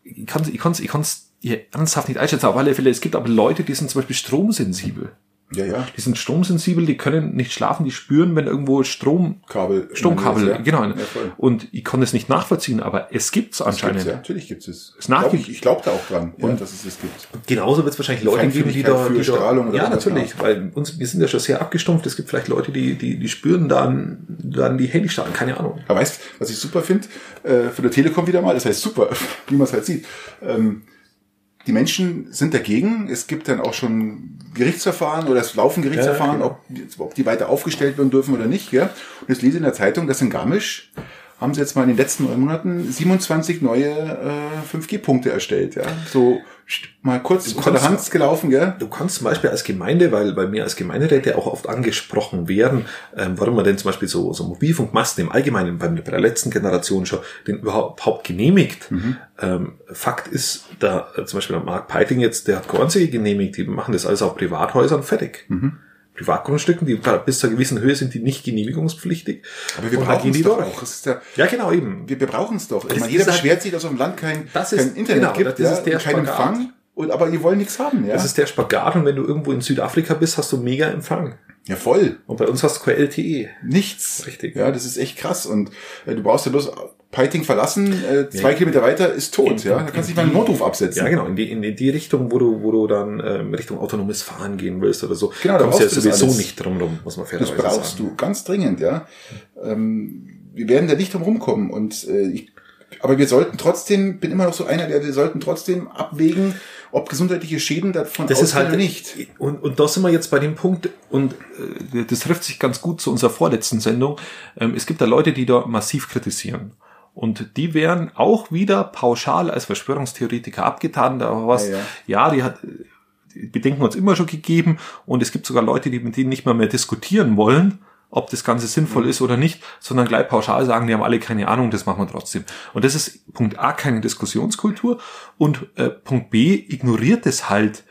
Speaker 1: ich kann ich kann's, ich kann's hier ernsthaft nicht einschätzen. Auf alle Fälle, es gibt aber Leute, die sind zum Beispiel stromsensibel.
Speaker 2: Ja, ja.
Speaker 1: Die sind stromsensibel, die können nicht schlafen, die spüren, wenn irgendwo Strom,
Speaker 2: Kabel.
Speaker 1: Stromkabel,
Speaker 2: Ja.
Speaker 1: genau.
Speaker 2: Ja.
Speaker 1: Und ich kann es nicht nachvollziehen, aber es gibt's anscheinend.
Speaker 2: gibt's, ja. Natürlich gibt es.
Speaker 1: Es
Speaker 2: Glaub ich ich glaube da auch dran, ja, dass es das gibt.
Speaker 1: Genauso wird es wahrscheinlich Leute geben, die da, die
Speaker 2: für
Speaker 1: da
Speaker 2: Strahlung oder
Speaker 1: ja natürlich, weil uns wir sind ja schon sehr abgestumpft. Es gibt vielleicht Leute, die die die spüren dann dann die Handystrahlen, keine Ahnung.
Speaker 2: Aber weißt was ich super finde? Äh, für der Telekom wieder mal, das heißt super, wie man es halt sieht. Ähm, die Menschen sind dagegen. Es gibt dann auch schon Gerichtsverfahren oder es laufen Gerichtsverfahren,
Speaker 1: Ja,
Speaker 2: ob, ob die weiter aufgestellt werden dürfen oder nicht. Gell? Und jetzt lese ich in der Zeitung, dass in Garmisch haben sie jetzt mal in den letzten neun Monaten 27 neue äh, 5G-Punkte erstellt. Ja? So mal kurz
Speaker 1: Du
Speaker 2: unter der Hand gelaufen. Gell?
Speaker 1: Du kannst zum Beispiel als Gemeinde, weil bei mir als Gemeinderäte auch oft angesprochen werden, ähm, warum man denn zum Beispiel so, so Mobilfunkmasten im Allgemeinen bei, bei der letzten Generation schon den überhaupt genehmigt. Ähm, Fakt ist, da äh, zum Beispiel der Mark Peiting jetzt, der hat Gornsee genehmigt, die machen das alles auf Privathäusern fertig. Privatgrundstücken, die bis zu einer gewissen Höhe sind die nicht genehmigungspflichtig.
Speaker 2: Aber wir brauchen es
Speaker 1: die
Speaker 2: doch
Speaker 1: durch.
Speaker 2: auch. Ja,
Speaker 1: Ja, genau, eben.
Speaker 2: wir, wir brauchen es doch. Meine, jeder
Speaker 1: halt-
Speaker 2: beschwert sich, dass auf dem Land kein,
Speaker 1: Das ist-
Speaker 2: kein Internet
Speaker 1: genau,
Speaker 2: gibt,
Speaker 1: das ist der Spagat.
Speaker 2: Empfang. Und, aber die wollen nichts haben, ja.
Speaker 1: Das ist der Spagat und wenn du irgendwo in Südafrika bist, hast du mega Empfang.
Speaker 2: ja, voll.
Speaker 1: Und bei uns hast du kein LTE.
Speaker 2: Nichts.
Speaker 1: Richtig.
Speaker 2: Ja, das ist echt krass. Und äh, du brauchst ja bloß Peiting verlassen, äh, zwei
Speaker 1: Ja.
Speaker 2: Kilometer weiter ist tot, ja. Da kannst du nicht mal einen Notruf absetzen.
Speaker 1: Ja, genau, in die, in die- Richtung, wo du, wo du dann ähm, Richtung autonomes Fahren gehen willst oder so.
Speaker 2: Genau, da
Speaker 1: kommst du ja
Speaker 2: das
Speaker 1: sowieso
Speaker 2: alles.
Speaker 1: nicht drum rum, muss man
Speaker 2: Das
Speaker 1: fairerweise
Speaker 2: brauchst
Speaker 1: sagen.
Speaker 2: du ganz dringend, ja. Ähm, wir werden da nicht drum rumkommen. Und äh, ich, aber wir sollten trotzdem, bin immer noch so einer, der wir sollten trotzdem abwägen, ob gesundheitliche Schäden davon
Speaker 1: Das ist halt
Speaker 2: oder nicht.
Speaker 1: Und, und da sind wir jetzt bei dem Punkt, und äh, das trifft sich ganz gut zu unserer vorletzten Sendung. Ähm, es gibt da Leute, die da massiv kritisieren. Und die werden auch wieder pauschal als Verschwörungstheoretiker abgetan. Da was,
Speaker 2: Ja,
Speaker 1: ja,
Speaker 2: ja.
Speaker 1: die hat die Bedenken uns immer schon gegeben. Und es gibt sogar Leute, die mit denen nicht mal mehr diskutieren wollen, ob das Ganze sinnvoll ist oder nicht, sondern gleich pauschal sagen, die haben alle keine Ahnung, das machen wir trotzdem. Und das ist Punkt A, keine Diskussionskultur. Und äh, Punkt B, ignoriert es halt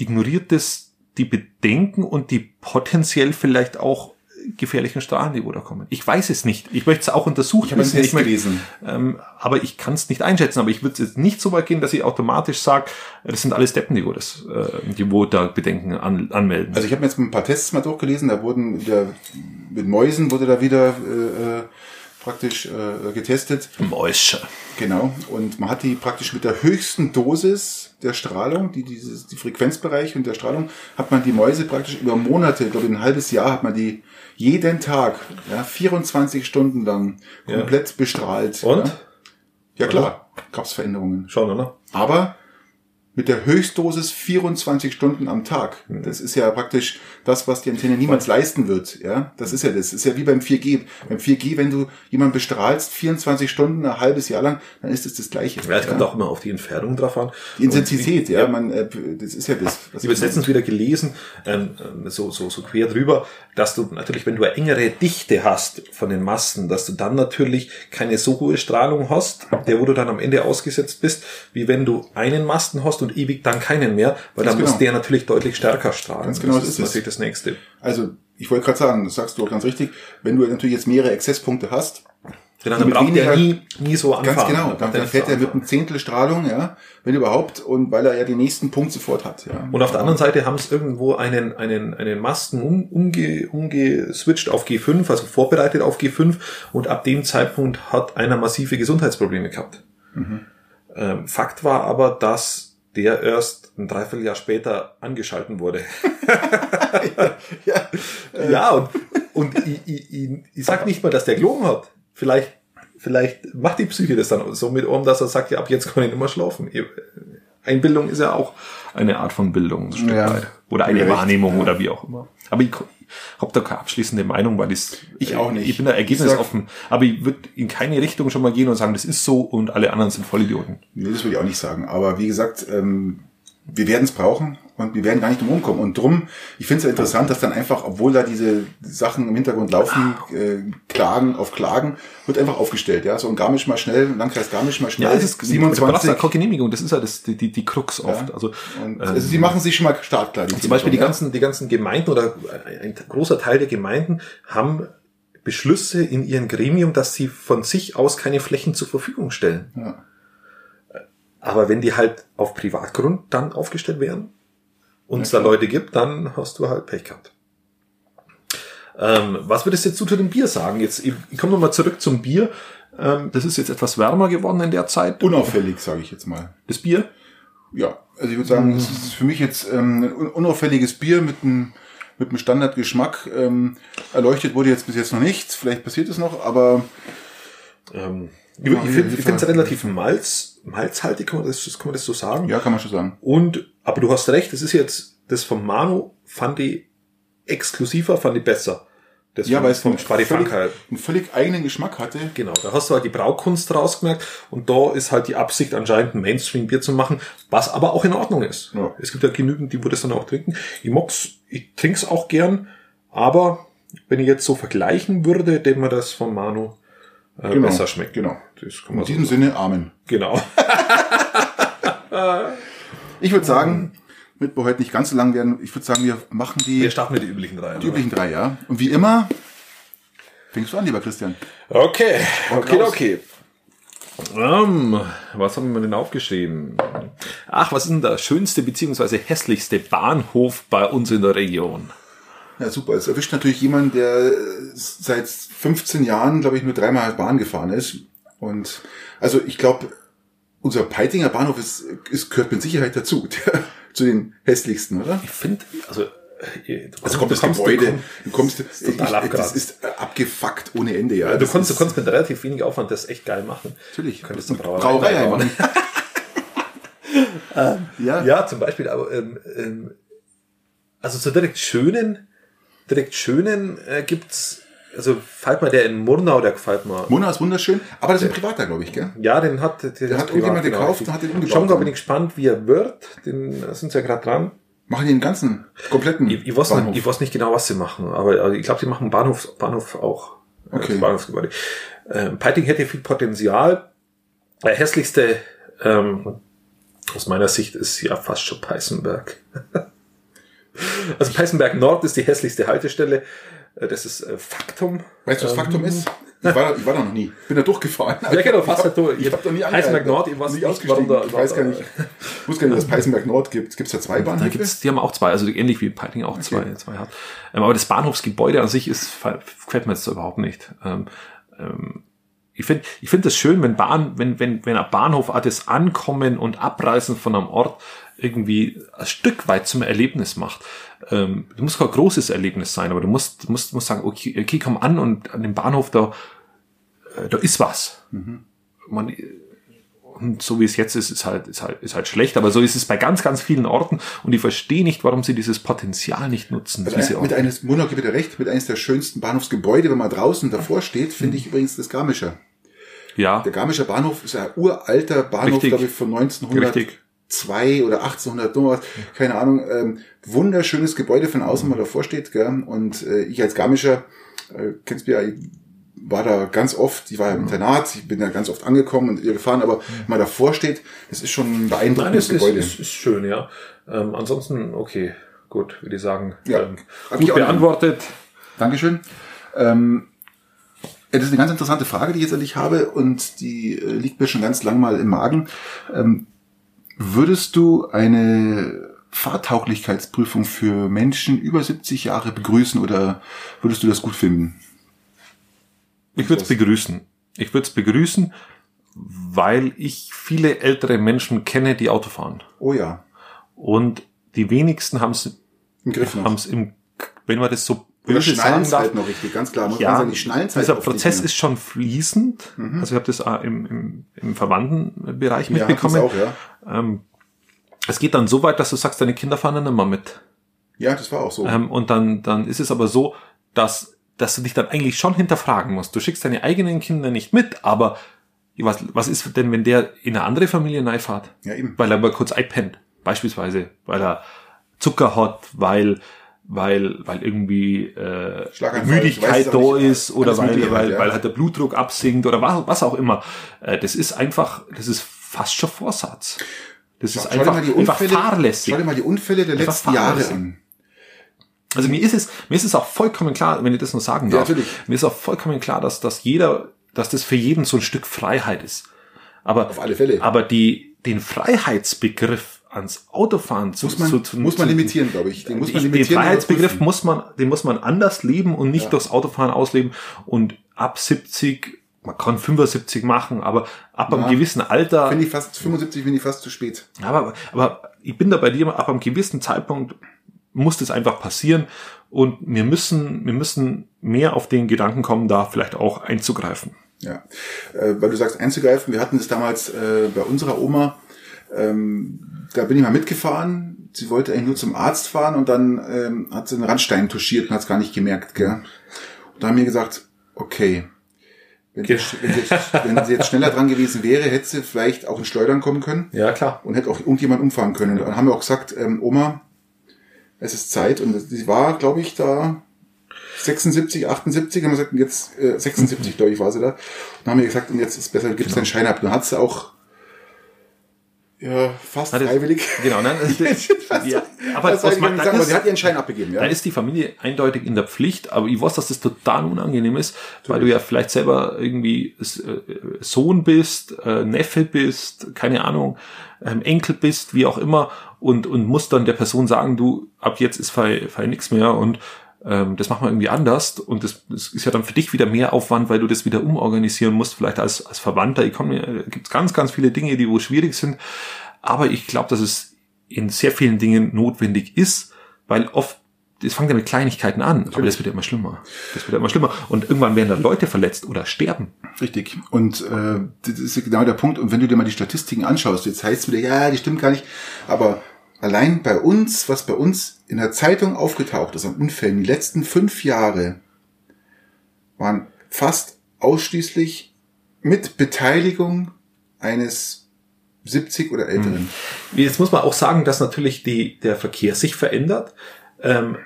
Speaker 1: ignoriert es die Bedenken und die potenziell vielleicht auch gefährlichen Strahlen, die wo da kommen. Ich weiß es nicht. Ich möchte es auch untersuchen.
Speaker 2: Ich habe. Test
Speaker 1: möchte-
Speaker 2: gelesen.
Speaker 1: Ähm, aber ich kann es nicht einschätzen. Aber ich würde jetzt nicht so weit gehen, dass ich automatisch sage, das sind alles Deppen, die wo das, äh, die wo da Bedenken an, anmelden.
Speaker 2: Also ich habe mir jetzt ein paar Tests mal durchgelesen, da wurden wieder mit Mäusen wurde da wieder äh, äh, praktisch äh, getestet.
Speaker 1: Mäusche.
Speaker 2: Genau. Und man hat die praktisch mit der höchsten Dosis der Strahlung, die dieses, die Frequenzbereich und der Strahlung, hat man die Mäuse praktisch über Monate, ich glaube ein halbes Jahr hat man die jeden Tag, ja, 24 Stunden lang
Speaker 1: Ja.
Speaker 2: komplett bestrahlt.
Speaker 1: Und?
Speaker 2: Ja, ja klar, gab's Veränderungen.
Speaker 1: Schauen, oder?
Speaker 2: Aber mit der Höchstdosis 24 Stunden am Tag. Das ist ja praktisch das, was die Antenne niemals leisten wird. Ja, das ist ja das. das ist ja wie beim 4G. Beim 4G, wenn du jemanden bestrahlst 24 Stunden, ein halbes Jahr lang, dann ist es das Gleiche.
Speaker 1: Ja, es kommt auch immer auf die Entfernung drauf an.
Speaker 2: Die Intensität,
Speaker 1: Und-
Speaker 2: ja, man, äh, das ist ja das.
Speaker 1: Ich habe letztens wieder gelesen, ähm, ähm, so, so, so quer drüber, dass du natürlich, wenn du eine engere Dichte hast von den Masten, dass du dann natürlich keine so hohe Strahlung hast, der wo du dann am Ende ausgesetzt bist, wie wenn du einen Masten hast und ewig dann keinen mehr, weil dann muss
Speaker 2: genau.
Speaker 1: der natürlich deutlich stärker strahlen.
Speaker 2: Ganz genau,
Speaker 1: das
Speaker 2: das
Speaker 1: ist natürlich das Nächste.
Speaker 2: Also, ich wollte gerade sagen, das sagst du auch ganz richtig, wenn du natürlich jetzt mehrere Exzesspunkte hast,
Speaker 1: dann
Speaker 2: mit
Speaker 1: braucht der
Speaker 2: weniger-
Speaker 1: nie, nie so anfahren.
Speaker 2: ganz genau, dann,
Speaker 1: der
Speaker 2: dann fährt er mit einem Zehntel Strahlung, ja, wenn überhaupt, und weil er ja den nächsten Punkt sofort hat, ja.
Speaker 1: Und auf der anderen Seite haben es irgendwo einen, einen, einen Masten um, umge, umgeswitcht auf G5, also vorbereitet auf G5 und ab dem Zeitpunkt hat einer massive Gesundheitsprobleme gehabt. Ähm, Fakt war aber, dass der erst ein Dreivierteljahr später angeschalten wurde.
Speaker 2: ja,
Speaker 1: ja, und, und ich, ich, ich, ich sag nicht mal, dass der gelogen hat. Vielleicht, vielleicht macht die Psyche das dann so mit um, dass er sagt, ja, ab jetzt kann ich nicht mehr schlafen. Einbildung ist ja auch eine Art von Bildung, ein Stück
Speaker 2: Ja.
Speaker 1: weit. Oder eine Wahrnehmung
Speaker 2: ja.
Speaker 1: oder wie auch immer. Aber ich habe da keine abschließende Meinung, weil ich's-
Speaker 2: Ich auch nicht.
Speaker 1: Ich bin da ergebnisoffen. Aber ich würde in keine Richtung schon mal gehen und sagen, das ist so und alle anderen sind Vollidioten.
Speaker 2: Nee, das würde ich auch nicht sagen. Aber wie gesagt, ähm, wir werden es brauchen und wir werden gar nicht drum rumkommen. Und drum, ich finde es ja interessant, dass dann einfach, obwohl da diese Sachen im Hintergrund laufen, äh, Klagen auf Klagen, wird einfach aufgestellt. Ja, so ein Garmisch mal schnell, Landkreis Garmisch mal schnell.
Speaker 1: Ja, es ist
Speaker 2: 27.
Speaker 1: Du brauchst ja keine Genehmigung, das ist ja das, die, die, die Krux oft. Also,
Speaker 2: Und,
Speaker 1: ähm,
Speaker 2: also sie machen sich schon mal startklar. Die
Speaker 1: Zum Beispiel die
Speaker 2: ja.
Speaker 1: ganzen, die ganzen Gemeinden oder ein großer Teil der Gemeinden haben Beschlüsse in ihrem Gremium, dass sie von sich aus keine Flächen zur Verfügung stellen.
Speaker 2: Ja.
Speaker 1: Aber wenn die halt auf Privatgrund dann aufgestellt werden und es da Leute gibt, dann hast du halt Pech gehabt. Ähm, was würdest du jetzt zu dem Bier sagen? Jetzt, ich, ich komme nochmal zurück zum Bier. Ähm, das ist jetzt etwas wärmer geworden in der Zeit.
Speaker 2: Unauffällig, sage ich jetzt mal.
Speaker 1: Das Bier?
Speaker 2: Ja, also ich würde sagen, es ist für mich jetzt ähm, ein un- unauffälliges Bier mit einem mit einem Standardgeschmack. Ähm, erleuchtet wurde jetzt bis jetzt noch nichts. Vielleicht passiert es noch, aber
Speaker 1: Ähm, ich ich finde es relativ malz, malzhaltig, kann man, das, kann man das so sagen?
Speaker 2: ja, kann man schon sagen.
Speaker 1: Und, aber du hast recht, das ist jetzt, das vom Manu fand ich exklusiver, fand ich besser. Das
Speaker 2: Ja, weil es
Speaker 1: vom
Speaker 2: einen
Speaker 1: Spari
Speaker 2: völlig,
Speaker 1: halt.
Speaker 2: einen völlig eigenen Geschmack hatte.
Speaker 1: Genau, da hast du halt die Braukunst rausgemerkt und da ist halt die Absicht anscheinend ein Mainstream-Bier zu machen, was aber auch in Ordnung ist.
Speaker 2: Ja.
Speaker 1: Es gibt ja genügend, die wo das dann auch trinken. Ich mag's, ich trink's auch gern, aber wenn ich jetzt so vergleichen würde, dem mir das von Manu äh,
Speaker 2: Genau,
Speaker 1: besser schmeckt.
Speaker 2: genau. In
Speaker 1: so
Speaker 2: diesem
Speaker 1: sagen.
Speaker 2: Sinne, Amen.
Speaker 1: Genau.
Speaker 2: Ich würde sagen, damit wir heute nicht ganz so lang werden, ich würde sagen, wir machen die,
Speaker 1: Wir starten mit den üblichen drei.
Speaker 2: die üblichen drei, ja. Und wie immer, fängst du an, lieber Christian.
Speaker 1: Okay, okay,
Speaker 2: raus.
Speaker 1: okay. Ähm, was haben wir denn aufgeschrieben? Ach, was ist denn der schönste beziehungsweise hässlichste Bahnhof bei uns in der Region?
Speaker 2: Ja, super. Es erwischt natürlich jemanden, der seit 15 Jahren, glaube ich, nur dreimal Bahn gefahren ist. Und also ich glaube, unser Peitinger Bahnhof ist, ist gehört mit Sicherheit dazu, der, zu den hässlichsten, oder?
Speaker 1: Ich finde, also, äh, du
Speaker 2: Also kommt das
Speaker 1: du kommst-
Speaker 2: Gebäude,
Speaker 1: du
Speaker 2: du kommst,
Speaker 1: ist total
Speaker 2: ich,
Speaker 1: abgeraten.
Speaker 2: das ist äh, abgefuckt ohne Ende, ja.
Speaker 1: Du
Speaker 2: Das
Speaker 1: konntest, du konntest mit relativ wenig Aufwand das echt geil machen.
Speaker 2: Natürlich.
Speaker 1: Du könntest eine Brauerei,
Speaker 2: Brauerei
Speaker 1: einbauen.
Speaker 2: einbauen. ja.
Speaker 1: Ja, zum Beispiel, aber ähm, ähm, also so direkt schönen, direkt schönen äh, gibt's, also fällt mir der in Murnau, der gefällt mir.
Speaker 2: Mona ist wunderschön, aber das ist ein Privater, glaube ich, gell?
Speaker 1: Ja, den hat, den
Speaker 2: hat irgendjemand gekauft und hat den
Speaker 1: da
Speaker 2: dann.
Speaker 1: bin ich gespannt, wie er wird. Den da sind sie ja gerade dran.
Speaker 2: Machen die den ganzen, kompletten
Speaker 1: Ich, ich, weiß
Speaker 2: Bahnhof.
Speaker 1: nicht, ich weiß nicht genau, was sie machen, aber also ich glaube, die machen Bahnhof, Bahnhof auch. Äh,
Speaker 2: Okay.
Speaker 1: das Bahnhofsgebäude. Ähm, Peiting hätte viel Potenzial. Der hässlichste, ähm, aus meiner Sicht, ist ja fast schon Peißenberg. also Peißenberg Nord ist die hässlichste Haltestelle. Äh, Das ist äh, Faktum.
Speaker 2: Weißt du, was Faktum ist? Ich war, da, ich war da noch nie. Bin da durchgefahren.
Speaker 1: Ähm. Ja, genau, fast
Speaker 2: ich
Speaker 1: durch.
Speaker 2: hab, ich hab da nie angehalten.
Speaker 1: Nord, ich weiß
Speaker 2: nicht ausgestiegen.
Speaker 1: da-
Speaker 2: ich weiß gar nicht. Ich wusste gar nicht, dass es Peißenberg Nord gibt. Gibt es da zwei
Speaker 1: Da
Speaker 2: Bahnhöfe?
Speaker 1: gibt's, die haben auch zwei, also ähnlich wie Peiting auch zwei, zwei hat. Ähm, aber das Bahnhofsgebäude an sich ist, gefällt mir jetzt überhaupt nicht. Ähm, ähm, ich finde, ich finde das schön, wenn Bahn, wenn, wenn, wenn ein Bahnhof auch das Ankommen und Abreisen von einem Ort irgendwie ein Stück weit zum Erlebnis macht. Ähm, du musst kein großes Erlebnis sein, aber du musst, musst, musst sagen, okay, okay, komm an und an dem Bahnhof da, äh, da ist was. Man, und so wie es jetzt ist, ist halt, ist halt, ist halt schlecht, aber so ist es bei ganz, ganz vielen Orten und ich verstehe nicht, warum sie dieses Potenzial nicht nutzen. Diese
Speaker 2: ein, mit eines, Mona gibt dir recht, mit eines der schönsten Bahnhofsgebäude, wenn man draußen davor steht, finde ich übrigens das Garmischer.
Speaker 1: ja,
Speaker 2: Der Garmischer Bahnhof ist ein uralter Bahnhof,
Speaker 1: Richtig.
Speaker 2: glaube ich, von 1902
Speaker 1: Richtig.
Speaker 2: oder 1800, irgendwas, keine Ahnung. Ähm, wunderschönes Gebäude von außen, wenn man davor steht. Gell? Und äh, ich als Garmischer, äh, kennst du ja, ich war da ganz oft, ich war ja im Internat, ich bin da ganz oft angekommen und ihr gefahren, aber wenn man davor steht, das ist schon ein
Speaker 1: Nein,
Speaker 2: beeindruckendes
Speaker 1: es ist,
Speaker 2: Gebäude.
Speaker 1: ist, ist schön, ja. Ähm, ansonsten, okay, gut, würde ich sagen.
Speaker 2: Ja,
Speaker 1: ähm, gut beantwortet.
Speaker 2: Dankeschön. Ähm, ja, das ist eine ganz interessante Frage, die ich jetzt endlich habe und die äh, liegt mir schon ganz lang mal im Magen. Ähm, würdest du eine Fahrtauglichkeitsprüfung für Menschen über 70 Jahre begrüßen oder würdest du das gut finden?
Speaker 1: Ich würde es begrüßen. Ich würde es begrüßen, weil ich viele ältere Menschen kenne, die Auto fahren.
Speaker 2: Oh ja,
Speaker 1: Und die wenigsten haben es
Speaker 2: im Griff noch.
Speaker 1: haben es im, wenn man das so böse sagen darf,
Speaker 2: halt noch richtig, ganz klar. Man
Speaker 1: ja,
Speaker 2: sagen, die schnallen halt
Speaker 1: dieser Prozess ist schon fließend. Also ich habe das auch im, im, im Verwandtenbereich
Speaker 2: ja,
Speaker 1: mitbekommen.
Speaker 2: auch, ja.
Speaker 1: Ähm, es geht dann so weit, dass du sagst, deine Kinder fahren dann immer mit.
Speaker 2: Ja, das war auch so.
Speaker 1: Ähm, und dann, dann ist es aber so, dass, dass du dich dann eigentlich schon hinterfragen musst. Du schickst deine eigenen Kinder nicht mit, aber was, was ist denn, wenn der in eine andere Familie reinfährt?
Speaker 2: Ja, eben.
Speaker 1: Weil er mal kurz einpennt, beispielsweise, weil er Zucker hat, weil weil weil irgendwie äh, Müdigkeit da
Speaker 2: nicht.
Speaker 1: ist oder weil
Speaker 2: Mögliche
Speaker 1: weil,
Speaker 2: ja.
Speaker 1: weil halt der Blutdruck absinkt oder was, was auch immer. Äh, das ist einfach, das ist fast schon Vorsatz. Das ist
Speaker 2: Schau dir
Speaker 1: einfach,
Speaker 2: mal die
Speaker 1: einfach
Speaker 2: Unfälle,
Speaker 1: fahrlässig.
Speaker 2: schau dir mal die Unfälle der
Speaker 1: Einfach
Speaker 2: letzten Jahre an.
Speaker 1: Also mir ist es, mir ist es auch vollkommen klar, wenn ich das nur sagen
Speaker 2: Ja,
Speaker 1: darf.
Speaker 2: natürlich.
Speaker 1: Mir ist auch vollkommen klar, dass, dass jeder, dass das für jeden so ein Stück Freiheit ist. Aber,
Speaker 2: Auf alle Fälle.
Speaker 1: aber die, den Freiheitsbegriff ans Autofahren zu,
Speaker 2: Muss man,
Speaker 1: zu, zu,
Speaker 2: muss man limitieren, glaube ich. Den muss man
Speaker 1: ich, den
Speaker 2: limitieren.
Speaker 1: Freiheitsbegriff muss man, den muss man anders leben und nicht
Speaker 2: Ja.
Speaker 1: durchs Autofahren ausleben. Und ab 70, man kann 75 machen, aber ab einem
Speaker 2: Ja.
Speaker 1: gewissen Alter,
Speaker 2: Finde ich fast, 75 finde ich fast zu spät.
Speaker 1: aber, aber ich bin da bei dir, ab einem gewissen Zeitpunkt muss das einfach passieren und wir müssen, wir müssen mehr auf den Gedanken kommen, da vielleicht auch einzugreifen.
Speaker 2: Ja, äh, weil du sagst einzugreifen, wir hatten das damals äh, bei unserer Oma, ähm, da bin ich mal mitgefahren, sie wollte eigentlich nur zum Arzt fahren und dann ähm, hat sie einen Randstein touchiert und hat es gar nicht gemerkt. Gell? Und da haben wir gesagt, okay, wenn,
Speaker 1: Okay.
Speaker 2: Sie, wenn, sie jetzt, wenn sie jetzt schneller dran gewesen wäre, hätte sie vielleicht auch ins Schleudern kommen können
Speaker 1: Ja, klar.
Speaker 2: und hätte auch irgendjemand umfahren können. Und dann haben wir auch gesagt, ähm, Oma, es ist Zeit. Und sie war, glaube ich, da 76, 78, haben wir gesagt, und jetzt äh, 76, glaube ich, war sie da. Und dann haben wir gesagt, und jetzt ist besser, du gibst deinen Schein ab. Dann hat sie auch ja, fast
Speaker 1: Hat es-
Speaker 2: freiwillig.
Speaker 1: Genau, nein,
Speaker 2: Fast-
Speaker 1: ja, aber
Speaker 2: fast
Speaker 1: aus
Speaker 2: freiwillig
Speaker 1: mein-
Speaker 2: gesagt,
Speaker 1: da
Speaker 2: aber
Speaker 1: ist-
Speaker 2: sie hat ihren Schein abgegeben, ja.
Speaker 1: Da ist die Familie eindeutig in der Pflicht, aber ich weiß, dass das total unangenehm ist, weil du ja vielleicht selber irgendwie äh, Sohn bist, äh, Neffe bist, keine Ahnung, ähm, Enkel bist, wie auch immer, und, und musst dann der Person sagen, du, ab jetzt ist fall, fall nix mehr und ähm, das machen wir irgendwie anders und das, das ist ja dann für dich wieder mehr Aufwand, weil du das wieder umorganisieren musst, vielleicht als, als Verwandter. Ich komme, mir- gibt ganz, ganz viele Dinge, die wo schwierig sind, aber ich glaube, dass es in sehr vielen Dingen notwendig ist, weil oft, es fängt ja mit Kleinigkeiten an, aber das wird ja immer schlimmer. Das wird ja immer schlimmer. Und irgendwann werden da Leute verletzt oder sterben.
Speaker 2: Richtig. Und äh, das ist genau der Punkt. Und wenn du dir mal die Statistiken anschaust, jetzt heißt es wieder, ja, die stimmt gar nicht. Aber allein bei uns, was bei uns in der Zeitung aufgetaucht ist an Unfällen, die letzten fünf Jahre waren fast ausschließlich mit Beteiligung eines 70 oder älteren.
Speaker 1: Jetzt muss man auch sagen, dass natürlich die, der Verkehr sich verändert. Ähm,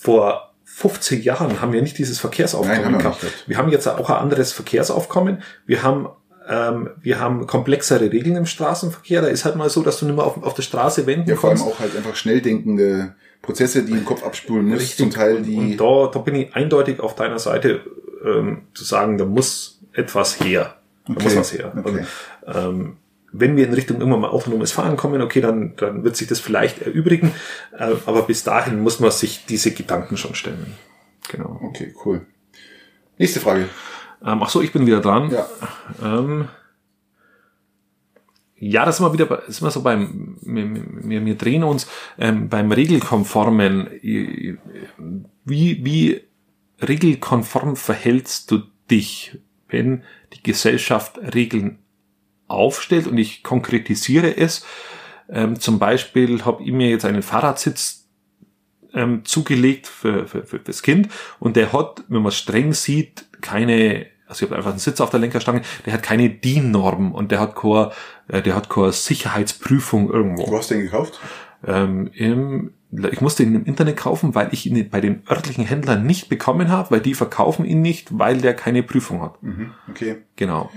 Speaker 1: vor 50 Jahren haben wir nicht dieses Verkehrsaufkommen
Speaker 2: Nein,
Speaker 1: gehabt.
Speaker 2: nicht.
Speaker 1: Wir haben jetzt auch ein anderes Verkehrsaufkommen. Wir haben ähm, wir haben komplexere Regeln im Straßenverkehr. Da ist halt mal so, dass du nicht mehr auf, auf der Straße wenden
Speaker 2: Ja, vor allem
Speaker 1: kannst.
Speaker 2: auch halt einfach schnell denkende Prozesse, die im Kopf abspulen muss. Zum Teil
Speaker 1: und,
Speaker 2: die.
Speaker 1: und da, da bin ich eindeutig auf deiner Seite ähm, zu sagen, da muss etwas her. Da
Speaker 2: Okay,
Speaker 1: muss was her.
Speaker 2: okay.
Speaker 1: Und, ähm, wenn wir in Richtung irgendwann mal autonomes Fahren kommen, okay, dann, dann wird sich das vielleicht erübrigen. Äh, aber bis dahin muss man sich diese Gedanken schon stellen. Genau.
Speaker 2: Okay, cool. Nächste Frage.
Speaker 1: Ähm, ach so, ich bin wieder dran.
Speaker 2: Ja.
Speaker 1: Ähm, ja, das sind wir wieder, bei, sind wir so beim, wir, wir, wir drehen uns ähm, beim regelkonformen. Wie, wie regelkonform verhältst du dich, wenn die Gesellschaft Regeln aufstellt und ich konkretisiere es. Ähm, zum Beispiel habe ich mir jetzt einen Fahrradsitz ähm, zugelegt für, für, für das Kind und der hat, wenn man streng sieht, keine, also ich habe einfach einen Sitz auf der Lenkerstange, der hat keine DIN-Norm und der hat keine, äh, der hat keine Sicherheitsprüfung irgendwo.
Speaker 2: Wo hast du den gekauft?
Speaker 1: Ähm, im, ich musste ihn im Internet kaufen, weil ich ihn bei den örtlichen Händlern nicht bekommen habe, weil die verkaufen ihn nicht, weil der keine Prüfung hat.
Speaker 2: Mhm, okay.
Speaker 1: Genau.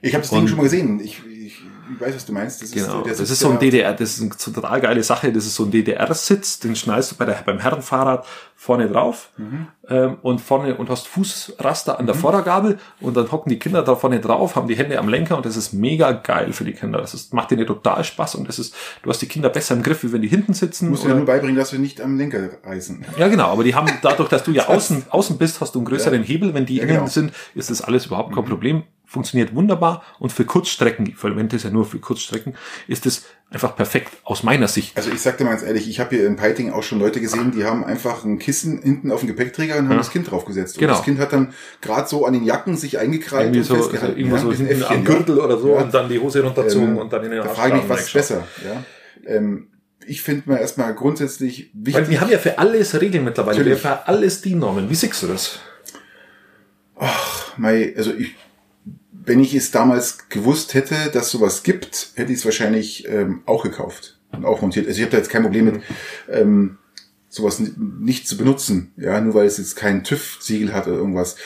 Speaker 2: Ich habe das
Speaker 1: Und-
Speaker 2: Ding schon mal gesehen. Ich, ich, ich weiß, was du meinst. Das
Speaker 1: Genau,
Speaker 2: der
Speaker 1: das ist so ein
Speaker 2: ja-
Speaker 1: DDR, das ist eine total geile Sache, das ist so ein DDR-Sitz, den schnallst du bei der, beim Herrenfahrrad vorne drauf
Speaker 2: Mhm.
Speaker 1: ähm, und vorne und hast Fußraster an der Vordergabel und dann hocken die Kinder da vorne drauf, haben die Hände am Lenker und das ist mega geil für die Kinder. Das ist, macht denen total Spaß und das ist, du hast die Kinder besser im Griff, wie wenn die hinten sitzen.
Speaker 2: Du musst dir
Speaker 1: oder-
Speaker 2: nur beibringen, dass wir nicht am Lenker reißen.
Speaker 1: ja, genau, aber die haben dadurch, dass du ja außen, außen bist, hast du einen größeren Hebel. Wenn die
Speaker 2: Ja,
Speaker 1: innen
Speaker 2: genau.
Speaker 1: sind, ist das alles überhaupt kein Problem. Funktioniert wunderbar und für Kurzstrecken, ich verwende es ja nur für Kurzstrecken, ist es einfach perfekt aus meiner Sicht.
Speaker 2: Also ich sag dir mal ganz ehrlich, ich habe hier in Peiting auch schon Leute gesehen, die haben einfach ein Kissen hinten auf den Gepäckträger und haben
Speaker 1: Ja.
Speaker 2: das Kind draufgesetzt. Und
Speaker 1: Genau.
Speaker 2: das Kind hat dann gerade so an den Jacken sich eingekrallt
Speaker 1: irgendwie
Speaker 2: und
Speaker 1: so,
Speaker 2: festgehalten.
Speaker 1: irgendwo
Speaker 2: ja,
Speaker 1: so
Speaker 2: Äffchen,
Speaker 1: am
Speaker 2: ja.
Speaker 1: Gürtel oder so
Speaker 2: Ja.
Speaker 1: und dann die Hose runterzogen
Speaker 2: Ähm,
Speaker 1: und dann in den
Speaker 2: Da
Speaker 1: Arsch
Speaker 2: frage ich mich, was ist besser. Ja? Ähm, ich finde mal erstmal grundsätzlich wichtig.
Speaker 1: Weil wir haben ja für alles Regeln mittlerweile.
Speaker 2: Natürlich.
Speaker 1: Wir haben für alles die Normen. Wie siehst du das?
Speaker 2: Mei, also ich, wenn ich es damals gewusst hätte, dass sowas gibt, hätte ich es wahrscheinlich ähm, auch gekauft und auch montiert. Also ich habe da jetzt kein Problem mit, ähm, sowas ni- nicht zu benutzen, ja, nur weil es jetzt kein TÜV-Siegel hat oder irgendwas.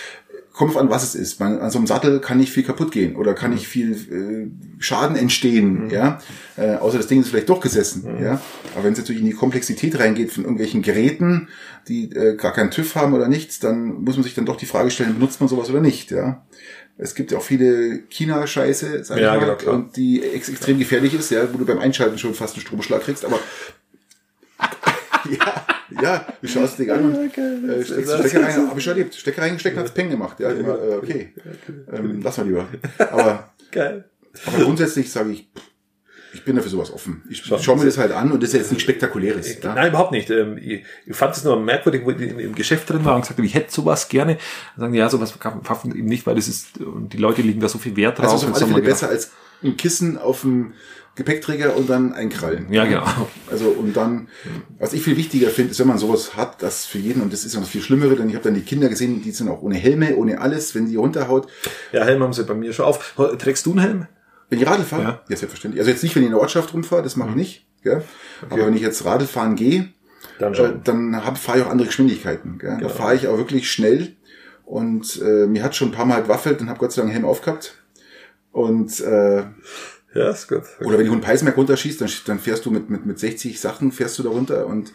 Speaker 2: Kommt an, was es ist. Man, an so einem Sattel kann nicht viel kaputt gehen oder kann nicht viel äh, Schaden entstehen, ja. Äh, außer das Ding ist vielleicht durchgesessen, ja. Aber wenn es natürlich in die Komplexität reingeht von irgendwelchen Geräten, die äh, gar keinen TÜV haben oder nichts, dann muss man sich dann doch die Frage stellen, benutzt man sowas oder nicht, ja. Es gibt ja auch viele China-Scheiße, sag
Speaker 1: Ja,
Speaker 2: ich mal,
Speaker 1: genau,
Speaker 2: und die ex extrem gefährlich ist, ja, wo du beim Einschalten schon fast einen Stromschlag kriegst, aber ja, ja, du schaust dich an und äh, steckst Stecker rein, habe ich schon erlebt. Stecker reingesteckt, hat's Peng gemacht. Ja, immer, äh, okay, ähm, lass mal lieber. Aber,
Speaker 1: Geil.
Speaker 2: aber grundsätzlich sage ich, ich bin dafür sowas offen. Ich schaue mir das halt an und das ist jetzt nichts Spektakuläres. Ja?
Speaker 1: Nein, überhaupt nicht. Ähm, Ich, fand es nur merkwürdig, wo ich im Geschäft drin war und gesagt habe, ich hätte sowas gerne. Dann sagen die, ja, sowas verkaufen eben nicht, weil das ist, und die Leute legen da so viel Wert drauf.
Speaker 2: Also ist auf
Speaker 1: Jetzt
Speaker 2: alle
Speaker 1: haben wir
Speaker 2: Fälle
Speaker 1: gedacht,
Speaker 2: besser als ein Kissen auf dem Gepäckträger und dann ein Krallen.
Speaker 1: Ja, genau.
Speaker 2: Also und dann, was ich viel wichtiger finde, ist, wenn man sowas hat, das für jeden, und das ist ja noch viel Schlimmere, denn ich habe dann die Kinder gesehen, die sind auch ohne Helme, ohne alles, wenn die runterhaut.
Speaker 1: Ja, Helm haben sie bei mir schon auf. Trägst du einen Helm?
Speaker 2: Wenn ich Radl fahre,
Speaker 1: Ja.
Speaker 2: ja. selbstverständlich. Also jetzt nicht, wenn ich in der Ortschaft rumfahre, das mache ich nicht. Gell? Aber wenn ich jetzt Radl fahren gehe,
Speaker 1: Dann
Speaker 2: äh, dann hab- fahre ich auch andere Geschwindigkeiten. Gell? Da fahre ich auch wirklich schnell. Und äh, mir hat schon ein paar Mal gewaffelt und habe Gott sei Dank Helm aufgehabt. Und äh,
Speaker 1: Ja, ist gut.
Speaker 2: oder wenn du einen Peismerk runterschießt, dann, dann fährst du mit, mit, mit 60 Sachen, fährst du da runter und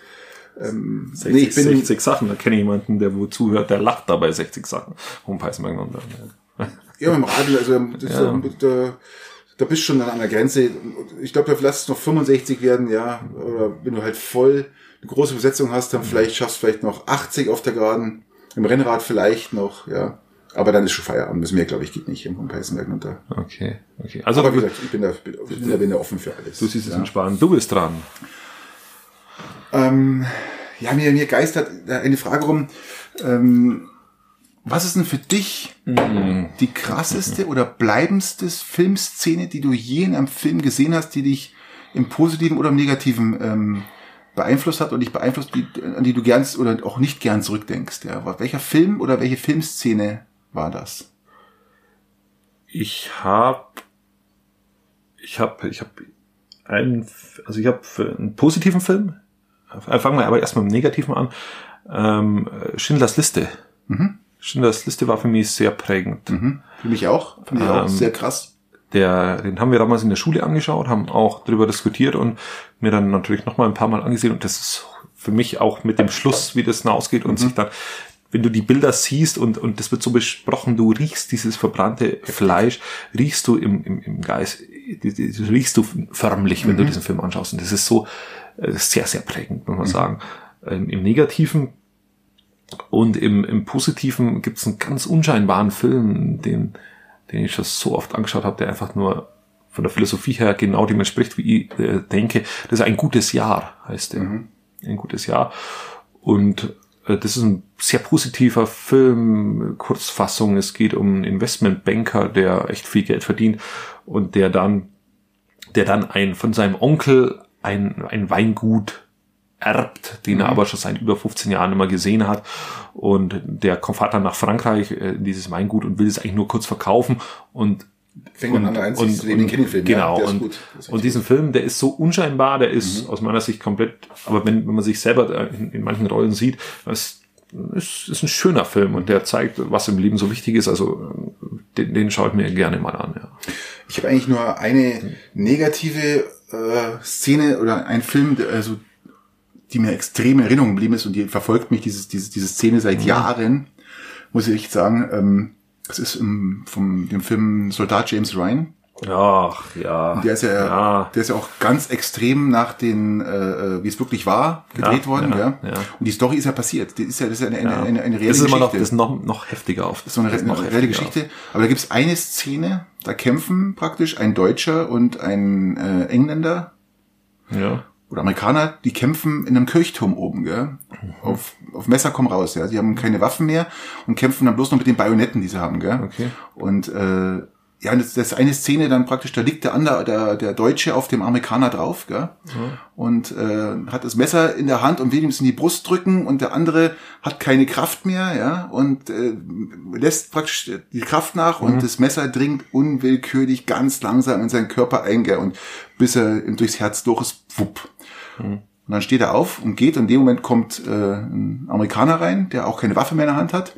Speaker 2: ähm,
Speaker 1: 60,
Speaker 2: nee, ich bin
Speaker 1: 60 Sachen, da kenne ich jemanden, der wo zuhört, der lacht dabei 60 Sachen. Humpeißmann und dann.
Speaker 2: Ja, mit dem Radl, also das,
Speaker 1: Ja.
Speaker 2: da, da bist du schon dann an der Grenze. Ich glaube, da lass es noch 65 werden, ja. Oder wenn du halt voll eine große Besetzung hast, dann vielleicht schaffst du vielleicht noch 80 auf der Geraden. Im Rennrad vielleicht noch, ja. Aber dann ist schon Feierabend. Das mehr, glaube ich, geht nicht im Humpeißenberg runter.
Speaker 1: Okay, okay. Also
Speaker 2: Aber wie gesagt, ich bin da, bin da, bin da offen für alles.
Speaker 1: du siehst es
Speaker 2: ja.
Speaker 1: entspannt. Du bist dran.
Speaker 2: Ähm, ja, mir, mir geistert eine Frage rum. Ähm, was ist denn für dich die krasseste oder bleibendste Filmszene, die du je in einem Film gesehen hast, die dich im Positiven oder im Negativen ähm, beeinflusst hat und dich beeinflusst, die, an die du gern oder auch nicht gern zurückdenkst? Ja? Welcher Film oder welche Filmszene war das?
Speaker 1: Ich habe, ich habe, ich habe einen, also ich habe einen positiven Film. Äh, Fangen wir aber erstmal mit dem Negativen an. Ähm, Schindlers Liste. Schindlers Liste war für mich sehr prägend.
Speaker 2: Mhm. Für mich auch. Fand ich auch
Speaker 1: Ähm,
Speaker 2: sehr krass.
Speaker 1: Der, den haben wir damals in der Schule angeschaut, haben auch darüber diskutiert und mir dann natürlich noch mal ein paar Mal angesehen. Und das ist für mich auch mit dem Schluss, wie das ausgeht und sich dann, wenn du die Bilder siehst und, und das wird so besprochen, du riechst dieses verbrannte Fleisch, riechst du im, im, im Geist, riechst du förmlich, wenn du diesen Film anschaust. Und das ist so äh, sehr, sehr prägend, muss man sagen. Ähm, Im Negativen und im, im Positiven gibt es einen ganz unscheinbaren Film, den, den ich schon so oft angeschaut habe, der einfach nur von der Philosophie her genau dem entspricht, wie ich äh, denke. Das ist ein gutes Jahr, heißt der. Ein gutes Jahr. Und äh, das ist ein sehr positiver Film, Kurzfassung. Es geht um einen Investmentbanker, der echt viel Geld verdient und der dann, der dann ein, von seinem Onkel ein, ein Weingut erbt, den er aber schon seit über 15 Jahren immer gesehen hat. Und der kommt fährt dann nach Frankreich äh, in dieses Weingut und will es eigentlich nur kurz verkaufen und
Speaker 2: Fängt man an, zu leben, den kenne ich den Film, ja,
Speaker 1: Genau.
Speaker 2: ist
Speaker 1: und,
Speaker 2: gut. Ist
Speaker 1: und diesen Film, der ist so unscheinbar, der ist
Speaker 2: Mhm.
Speaker 1: aus meiner Sicht komplett, aber wenn, wenn man sich selber in, in manchen Rollen sieht, das ist, ist ein schöner Film und der zeigt, was im Leben so wichtig ist. Also den, den schaue ich mir gerne mal an. Ja.
Speaker 2: Ich habe eigentlich nur eine negative äh, Szene oder ein Film, der, also die mir extrem in Erinnerung geblieben ist und die verfolgt mich dieses, diese, diese Szene seit Jahren, muss ich echt sagen. Ähm, das ist im, vom dem Film Soldat James Ryan.
Speaker 1: Ach ja.
Speaker 2: Der ist ja,
Speaker 1: ja.
Speaker 2: der ist ja auch ganz extrem nach den, äh, äh, wie es wirklich war, gedreht
Speaker 1: Ja,
Speaker 2: worden.
Speaker 1: ja,
Speaker 2: Ja,
Speaker 1: ja.
Speaker 2: Und die Story ist ja passiert. Die ist ja, das ist ja eine, eine, eine, eine reelle
Speaker 1: das ist immer noch,
Speaker 2: Geschichte.
Speaker 1: das ist noch, noch heftiger auf.
Speaker 2: Das ist so eine,
Speaker 1: ist
Speaker 2: eine reelle Geschichte. Aber da gibt's eine Szene, da kämpfen praktisch ein Deutscher und ein äh, Engländer
Speaker 1: Ja.
Speaker 2: Oder Amerikaner, die kämpfen in einem Kirchturm oben, gell? Auf, auf Messer komm raus, ja. Sie haben keine Waffen mehr und kämpfen dann bloß noch mit den Bajonetten, die sie haben, gell?
Speaker 1: Okay.
Speaker 2: Und äh, ja, das, das eine Szene dann praktisch, da liegt der andere, der, der Deutsche auf dem Amerikaner drauf, gell? Mhm. Und äh, hat das Messer in der Hand und will ihm es in die Brust drücken und der andere hat keine Kraft mehr, ja, und äh, lässt praktisch die Kraft nach mhm. und das Messer dringt unwillkürlich ganz langsam in seinen Körper ein, gell? Und bis er durchs Herz durch ist, wupp. Mhm. Und dann steht er auf und geht und in dem Moment kommt äh, ein Amerikaner rein, der auch keine Waffe mehr in der Hand hat,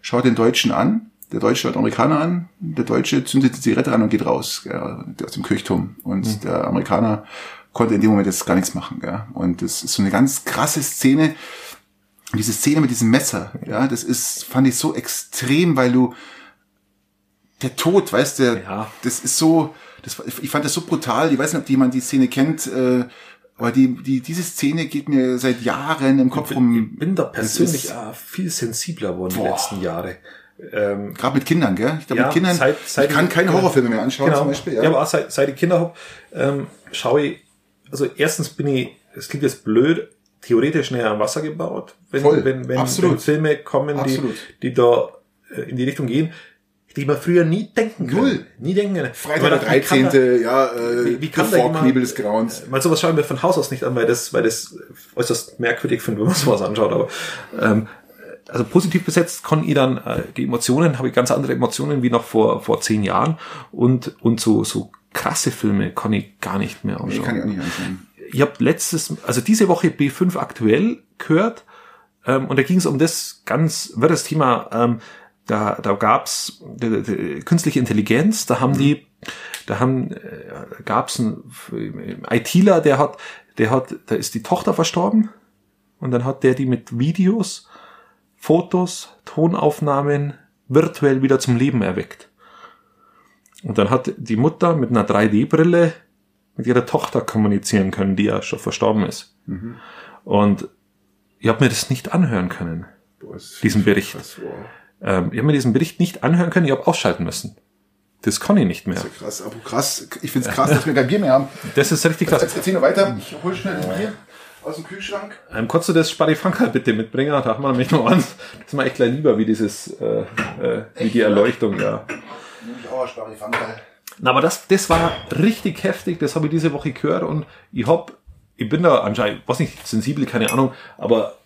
Speaker 2: schaut den Deutschen an der Deutsche schaut Amerikaner an, der Deutsche zündet die Zigarette an und geht raus ja, aus dem Kirchturm. Und mhm. der Amerikaner konnte in dem Moment jetzt gar nichts machen. Ja. Und das ist so eine ganz krasse Szene. Diese Szene mit diesem Messer, ja, das ist, fand ich so extrem, weil du der Tod, weißt du, ja. das ist so, das, ich fand das so brutal. Ich weiß nicht, ob jemand die Szene kennt. Äh, aber die, die, diese Szene geht mir seit Jahren im Kopf
Speaker 1: ich
Speaker 2: bin,
Speaker 1: rum. Ich bin da persönlich ist, viel sensibler geworden die letzten Jahre.
Speaker 2: Ähm, Gerade mit Kindern, gell? Ich glaube, ja, mit Kindern, seit, seit ich kann keine Horrorfilme mehr anschauen
Speaker 1: genau.
Speaker 2: zum Beispiel.
Speaker 1: Ja, ja aber auch seit, seit ich Kinder habe, ähm, schaue ich, also erstens bin ich, es klingt jetzt blöd, theoretisch näher am Wasser gebaut, wenn, Voll. wenn, wenn, wenn Filme kommen, die, die da äh, in die Richtung gehen die man früher nie denken können. Null. Nie denken können.
Speaker 2: Freitag der 13. Da, ja, äh,
Speaker 1: wie, wie kann der Vorknebel des Grauens. Mal sowas schauen wir von Haus aus nicht an, weil das, weil das äußerst merkwürdig finde, wenn man sowas anschaut, aber ähm, also positiv besetzt kann ich dann äh, die Emotionen, habe ich ganz andere Emotionen wie noch vor vor zehn Jahren und und so so krasse Filme kann ich gar nicht mehr anschauen. Nee, kann ich auch nicht anschauen. Ich habe letztes, also diese Woche B5 aktuell gehört ähm, und da ging es um das ganz wirres Thema. Ähm, da da gab's die, die, künstliche Intelligenz, da haben die da haben äh, gab's einen ITler, der hat der hat da ist die Tochter verstorben und dann hat der die mit Videos Fotos, Tonaufnahmen virtuell wieder zum Leben erweckt. Und dann hat die Mutter mit einer 3D-Brille mit ihrer Tochter kommunizieren können, die ja schon verstorben ist. Mhm. Und ich habe mir das nicht anhören können, diesen Bericht. Krass, wow. Ähm, ich habe mir diesen Bericht nicht anhören können, ich habe ausschalten müssen. Das kann ich nicht mehr. Das
Speaker 2: ist ja krass, aber krass. Ich finde es krass, dass wir kein Bier mehr haben.
Speaker 1: Das ist richtig krass.
Speaker 2: Jetzt erzähl noch weiter. Ich hol schnell ein Bier aus dem Kühlschrank.
Speaker 1: Ähm, kannst du das Sparifranka bitte mitbringen? Da haben wir nämlich noch an. Das ist mir echt gleich lieber, wie dieses, äh, äh, wie die Erleuchtung, ja. Ich auch Sparifranka. Na, aber das, das war richtig heftig, das habe ich diese Woche gehört und ich hab, ich bin da anscheinend, was nicht, sensibel, keine Ahnung, aber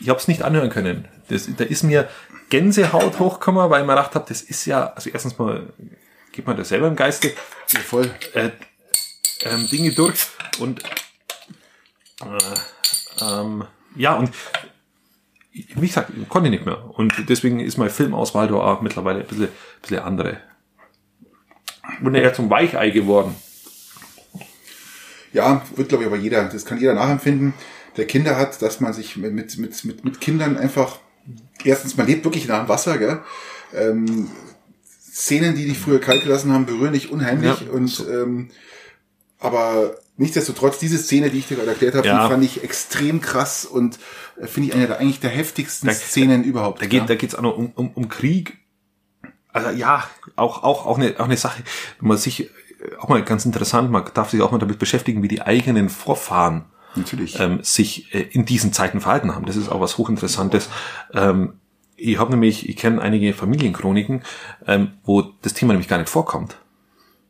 Speaker 1: ich habe es nicht anhören können. Das, da ist mir Gänsehaut hochgekommen, weil ich mir gedacht habe, das ist ja, also erstens mal geht man das selber im Geiste,
Speaker 2: ja, voll
Speaker 1: äh, ähm, Dinge durch und äh, ähm, ja, und wie gesagt, konnte ich nicht mehr. Und deswegen ist meine Filmauswahl da auch mittlerweile ein bisschen, ein bisschen andere. Und eher zum Weichei geworden.
Speaker 2: Ja, wird glaube ich aber jeder, das kann jeder nachempfinden, der Kinder hat, dass man sich mit, mit, mit, mit Kindern einfach, erstens, man lebt wirklich nah am Wasser, gell? Ähm, Szenen, die dich früher kalt gelassen haben, berühren dich unheimlich ja, und ähm, aber Nichtsdestotrotz, diese Szene, die ich dir gerade erklärt habe, ja. die fand ich extrem krass und äh, finde ich eine der eigentlich der heftigsten da, Szenen überhaupt.
Speaker 1: Da geht, ja. da geht's auch noch um, um, um Krieg. Also ja, auch, auch, auch, eine, auch eine Sache, wenn man sich, auch mal ganz interessant, man darf sich auch mal damit beschäftigen, wie die eigenen Vorfahren. Ähm, sich äh, in diesen Zeiten verhalten haben. Das ist auch was hochinteressantes. Ähm, ich habe nämlich, ich kenne einige Familienchroniken, ähm, wo das Thema nämlich gar nicht vorkommt.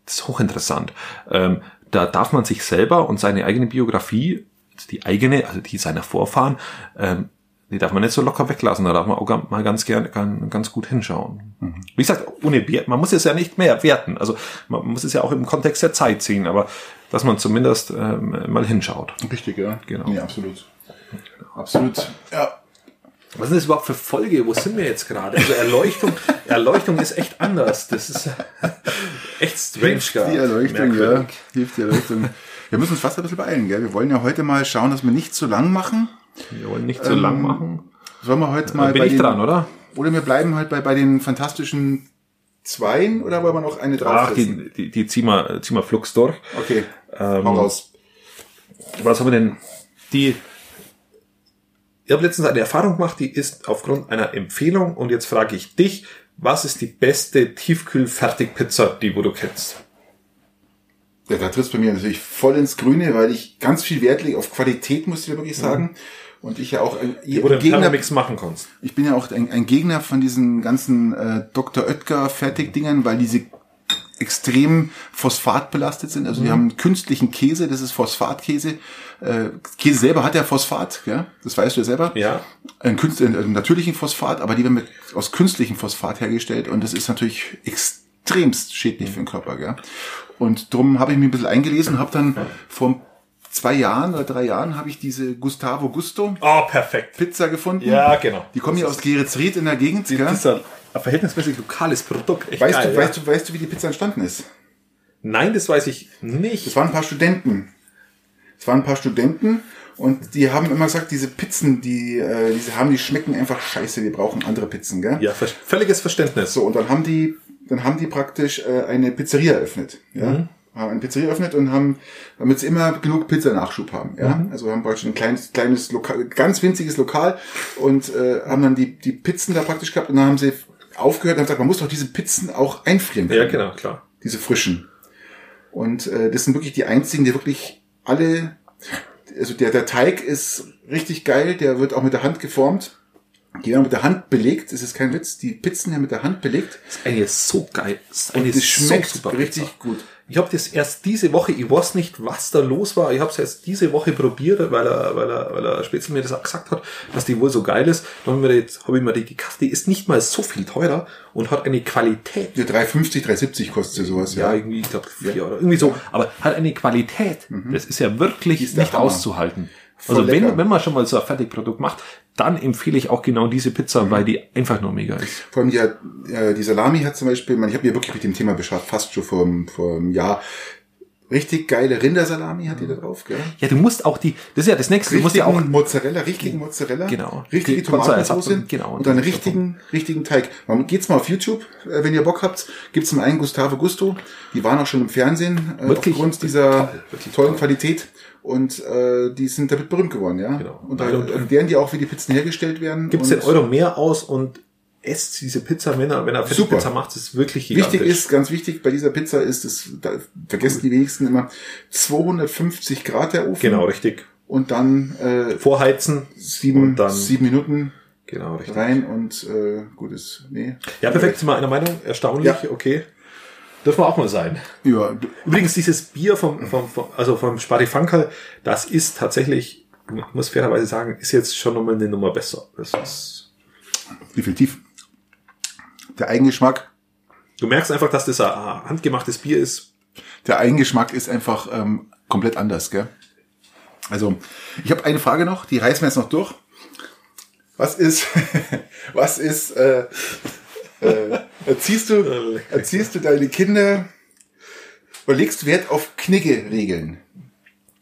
Speaker 1: Das ist hochinteressant. Ähm, da darf man sich selber und seine eigene Biografie, also die eigene, also die seiner Vorfahren, ähm, die darf man nicht so locker weglassen. Da darf man auch mal ganz gerne ganz gut hinschauen. Mhm. Wie gesagt, ohne Wert, man muss es ja nicht mehr werten. Also man muss es ja auch im Kontext der Zeit sehen, aber dass man zumindest ähm, mal hinschaut.
Speaker 2: Richtig, ja. Genau. Nee, absolut. Absolut. Ja.
Speaker 1: Was ist das überhaupt für Folge? Wo sind wir jetzt gerade? Also Erleuchtung, Erleuchtung ist echt anders. Das ist echt strange
Speaker 2: gerade. Die Erleuchtung, ja. Hilft die Erleuchtung. Wir müssen uns fast ein bisschen beeilen, gell? Wir wollen ja heute mal schauen, dass wir nicht zu lang machen.
Speaker 1: Wir wollen nicht zu ähm, lang machen.
Speaker 2: Sollen wir heute mal
Speaker 1: Bin bei ich den, dran, oder?
Speaker 2: Oder wir bleiben halt bei, bei den fantastischen Zweien oder wollen wir noch eine drauf
Speaker 1: Ach, die, die, die ziehen wir, ziehen wir flugs durch.
Speaker 2: Okay, ähm, hau raus.
Speaker 1: Was haben wir denn? Die ich habe letztens eine Erfahrung gemacht, die ist aufgrund einer Empfehlung und jetzt frage ich dich, was ist die beste Tiefkühl-Fertigpizza, die wo du kennst?
Speaker 2: Ja, da trittst bei mir natürlich voll ins Grüne, weil ich ganz viel Wert lege auf Qualität, muss ich dir wirklich sagen. Mhm. Und ich ja auch ein,
Speaker 1: wo ein Gegner Mix machen kannst.
Speaker 2: Ich bin ja auch ein, ein Gegner von diesen ganzen äh, Dr. Oetker Fertigdingern, weil diese extrem phosphatbelastet sind. Also die haben künstlichen Käse, das ist Phosphatkäse. Äh, Käse selber hat ja Phosphat, ja, das weißt du ja selber.
Speaker 1: Ja.
Speaker 2: Einen, künst- einen natürlichen Phosphat, aber die werden mit, aus künstlichem Phosphat hergestellt und das ist natürlich extremst schädlich für den Körper. Gell? Und drum habe ich mich ein bisschen eingelesen und habe dann vor zwei Jahren oder drei Jahren habe ich diese Gustavo Gusto
Speaker 1: Oh, perfekt.
Speaker 2: Pizza gefunden.
Speaker 1: Ja, genau.
Speaker 2: Die kommen hier aus Geretsried in der Gegend. Gell?
Speaker 1: Das ist ein, verhältnismäßig lokales Produkt. Echt
Speaker 2: Weißt,
Speaker 1: geil,
Speaker 2: du,
Speaker 1: ja.
Speaker 2: weißt, du, weißt du, wie die Pizza entstanden ist?
Speaker 1: Nein, das weiß ich nicht.
Speaker 2: Es waren ein paar Studenten. Es waren ein paar Studenten und die haben immer gesagt, diese Pizzen, die, äh, diese haben, die schmecken einfach scheiße. Wir brauchen andere Pizzen, gell?
Speaker 1: Ja, völliges Verständnis.
Speaker 2: So, und dann haben die, dann haben die praktisch äh, eine Pizzeria eröffnet. Ja?
Speaker 1: Mhm.
Speaker 2: Haben eine Pizzeria eröffnet und haben, damit sie immer genug Pizza-Nachschub haben. Ja?
Speaker 1: Mhm.
Speaker 2: Also haben praktisch ein kleines, kleines Lokal, ganz winziges Lokal und äh, haben dann die, die Pizzen da praktisch gehabt und dann haben sie aufgehört und haben gesagt, man muss doch diese Pizzen auch einfrieren können
Speaker 1: Ja, genau, klar.
Speaker 2: diese frischen. Und äh, das sind wirklich die einzigen, die wirklich alle, also der, der Teig ist richtig geil, der wird auch mit der Hand geformt. Die werden mit der Hand belegt, das ist kein Witz, die Pizzen werden mit der Hand belegt.
Speaker 1: Das ist eine so geil. Das ist eine
Speaker 2: Und das schmeckt
Speaker 1: so super
Speaker 2: richtig
Speaker 1: Pizza.
Speaker 2: gut.
Speaker 1: Ich habe das erst diese Woche, ich weiß nicht, was da los war. Ich habe es erst diese Woche probiert, weil er, weil er, weil er Spätzle mir das auch gesagt hat, dass die wohl so geil ist. Dann habe ich mir jetzt, habe ich mir die gekauft. Die ist nicht mal so viel teurer und hat eine Qualität.
Speaker 2: Die 3,50, 3,70 kostet sowas,
Speaker 1: Ja,
Speaker 2: ja.
Speaker 1: irgendwie, ich glaube, vier oder irgendwie so. Aber hat eine Qualität. Das ist ja wirklich
Speaker 2: Mhm. ist
Speaker 1: nicht
Speaker 2: Hammer.
Speaker 1: auszuhalten.
Speaker 2: Voll
Speaker 1: also wenn, wenn man schon mal so ein Fertigprodukt macht, dann empfehle ich auch genau diese
Speaker 2: Mhm.
Speaker 1: Pizza, weil die einfach nur mega ist.
Speaker 2: Vor allem die, hat- äh, die Salami hat zum Beispiel, man, ich habe mir wirklich mit dem Thema beschafft, fast schon vor, einem- vor einem Jahr. Richtig geile Rindersalami hat die da drauf, gell?
Speaker 1: Ja, du musst auch die, das ist ja das nächste, du musst ja
Speaker 2: richtigen
Speaker 1: auch
Speaker 2: Mozzarella, richtigen Mozzarella,
Speaker 1: Genau.
Speaker 2: richtige Tomatensauce
Speaker 1: genau.
Speaker 2: und dann richtigen, richtigen Teig. Man geht's mal auf YouTube, äh, wenn ihr Bock habt, gibt's zum einen Gustavo Gusto, die waren auch schon im Fernsehen äh,
Speaker 1: Wirklich
Speaker 2: aufgrund dieser
Speaker 1: toll,
Speaker 2: tollen
Speaker 1: toll.
Speaker 2: Qualität und äh, die sind damit berühmt geworden, ja.
Speaker 1: Genau.
Speaker 2: Und da
Speaker 1: Nein, und-
Speaker 2: erklären die auch, wie die Pizzen hergestellt werden.
Speaker 1: gibt's den Euro mehr aus und esst diese Pizza, wenn er, wenn er
Speaker 2: Super.
Speaker 1: Pizza macht, ist wirklich
Speaker 2: Wichtig
Speaker 1: gigantisch.
Speaker 2: ist, ganz wichtig bei dieser Pizza ist, das da vergessen die wenigsten immer, 250 Grad der Ofen.
Speaker 1: Genau, richtig.
Speaker 2: Und dann äh,
Speaker 1: Vorheizen.
Speaker 2: sieben,
Speaker 1: dann-
Speaker 2: sieben Minuten
Speaker 1: Genau, richtig.
Speaker 2: rein und äh, gut ist. Nee.
Speaker 1: Ja, perfekt, sind wir einer Meinung. Erstaunlich,
Speaker 2: Ja.
Speaker 1: okay. Dürfen wir auch mal sein.
Speaker 2: Ja,
Speaker 1: Übrigens, dieses Bier vom, vom, vom also vom Sparifankel, das ist tatsächlich, ich muss fairerweise sagen, ist jetzt schon nochmal eine Nummer besser. Das ist,
Speaker 2: definitiv. Der Eigengeschmack,
Speaker 1: du merkst einfach, dass das ein handgemachtes Bier ist.
Speaker 2: der Eigengeschmack ist einfach ähm, komplett anders, gell? Also, ich habe eine Frage noch, die reißen wir jetzt noch durch. Was ist, was ist, äh, äh, erziehst du, erziehst du deine Kinder oder legst Wert auf Knicke-Regeln?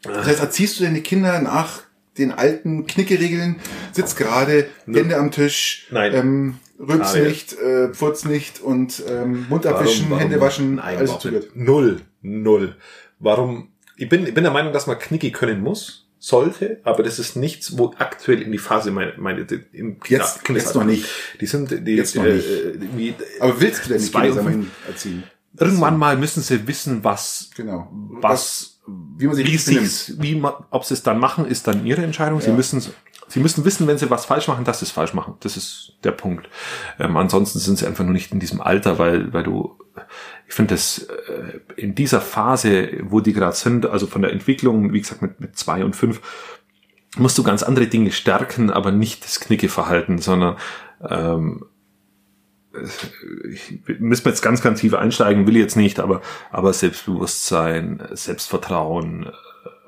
Speaker 2: Das heißt, erziehst du deine Kinder nach den alten Knicke-Regeln, sitzt gerade, Hände am Tisch,
Speaker 1: Nein.
Speaker 2: ähm, rülps
Speaker 1: Ariel.
Speaker 2: nicht, äh, furz nicht und ähm, Mund abwischen, Hände waschen,
Speaker 1: Nein,
Speaker 2: alles zugehört.
Speaker 1: Null, null. Warum? Ich bin, ich bin der Meinung, dass man Knicke können muss, sollte, aber das ist nichts, wo aktuell in die Phase meine, meine im
Speaker 2: Jetzt- jetzt noch nicht.
Speaker 1: Die sind, die,
Speaker 2: Jetzt noch
Speaker 1: äh,
Speaker 2: nicht.
Speaker 1: Wie,
Speaker 2: Aber willst du
Speaker 1: und
Speaker 2: sagen wir, erziehen?
Speaker 1: irgendwann mal müssen sie wissen, was,
Speaker 2: Genau.
Speaker 1: was,
Speaker 2: wie man sich
Speaker 1: wie
Speaker 2: richtig benimmt.
Speaker 1: sie, wie man, ob sie es dann machen, ist dann ihre Entscheidung. Sie
Speaker 2: Ja.
Speaker 1: müssen, sie müssen wissen, wenn sie was falsch machen, dass sie es falsch machen. Das ist der Punkt. Ähm, ansonsten sind sie einfach nur nicht in diesem Alter, weil, weil du, ich finde das äh, in dieser Phase, wo die gerade sind, also von der Entwicklung, wie gesagt, mit, mit zwei und fünf, musst du ganz andere Dinge stärken, aber nicht das Knickeverhalten, sondern ähm, ich, müssen wir jetzt ganz, ganz tief einsteigen, will jetzt nicht, aber, aber Selbstbewusstsein, Selbstvertrauen, äh,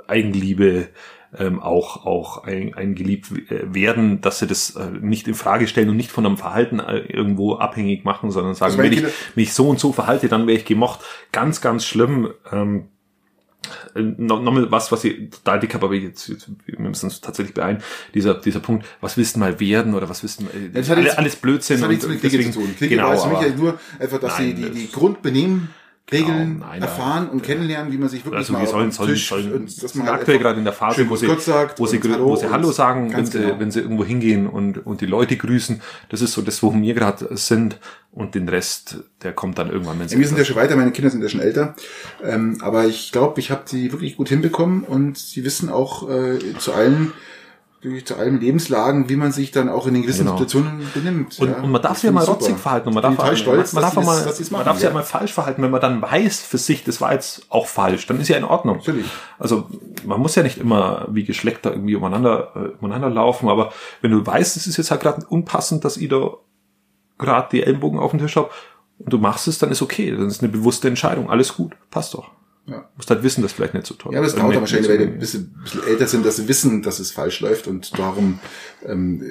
Speaker 1: Eigenliebe, ähm, auch, auch ein, ein geliebt äh, werden, dass sie das äh, nicht in Frage stellen und nicht von einem Verhalten äh, irgendwo abhängig machen, sondern sagen,
Speaker 2: Also
Speaker 1: wenn ich mich so und so verhalte, dann wäre ich gemocht. Ganz, ganz schlimm. Ähm, äh, noch, noch mal was, was ich total dick habe, aber jetzt, jetzt wir müssen uns tatsächlich beeilen, dieser, dieser Punkt, was willst du mal werden oder was willst du mal,
Speaker 2: Das hat
Speaker 1: alle,
Speaker 2: jetzt-
Speaker 1: alles Blödsinn.
Speaker 2: Das hat nichts mit Klicke
Speaker 1: deswegen-
Speaker 2: zu tun.
Speaker 1: Genau,
Speaker 2: weiß für mich nur einfach, dass
Speaker 1: Nein,
Speaker 2: sie die, die
Speaker 1: das-
Speaker 2: Grundbenehmen Regeln
Speaker 1: Genau, nein,
Speaker 2: erfahren und kennenlernen, wie man sich wirklich
Speaker 1: Also
Speaker 2: mal
Speaker 1: wir sollen, sollen,
Speaker 2: Tisch
Speaker 1: sollen
Speaker 2: und dass man halt
Speaker 1: aktuell gerade in der Phase, wo sie,
Speaker 2: sagt
Speaker 1: wo sie, grü- wo sie Hallo sagen, wenn sie,
Speaker 2: genau.
Speaker 1: wenn sie irgendwo hingehen und, und die Leute grüßen. Das ist so das, wo wir gerade sind. Und den Rest, der kommt dann irgendwann, wenn sie.
Speaker 2: Wir sind ja schon weiter, meine Kinder sind ja schon älter. Ähm, aber ich glaube, ich habe sie wirklich gut hinbekommen und sie wissen auch äh, zu allen zu allen Lebenslagen, wie man sich dann auch in den gewissen
Speaker 1: Genau.
Speaker 2: Situationen benimmt.
Speaker 1: Und,
Speaker 2: ja.
Speaker 1: und man darf
Speaker 2: Das
Speaker 1: sich ja mal
Speaker 2: ich
Speaker 1: rotzig
Speaker 2: super.
Speaker 1: verhalten und man darf,
Speaker 2: stolz,
Speaker 1: man, auch
Speaker 2: das-
Speaker 1: mal,
Speaker 2: es
Speaker 1: man darf sich ja mal falsch verhalten, wenn man dann weiß für sich, das war jetzt auch falsch, dann ist ja in Ordnung.
Speaker 2: Natürlich.
Speaker 1: Also man muss ja nicht immer wie Geschlechter irgendwie umeinander, äh, umeinander laufen, aber wenn du weißt, es ist jetzt halt gerade unpassend, dass ich da gerade die Ellenbogen auf dem Tisch hab und du machst es, dann ist okay, dann ist eine bewusste Entscheidung, alles gut, passt doch.
Speaker 2: Ja.
Speaker 1: Du musst halt wissen, dass vielleicht nicht so toll
Speaker 2: Ja, aber es
Speaker 1: ist.
Speaker 2: dauert dann wahrscheinlich, weil die ein bisschen, bisschen älter sind, dass sie wissen, dass es falsch läuft und darum ähm,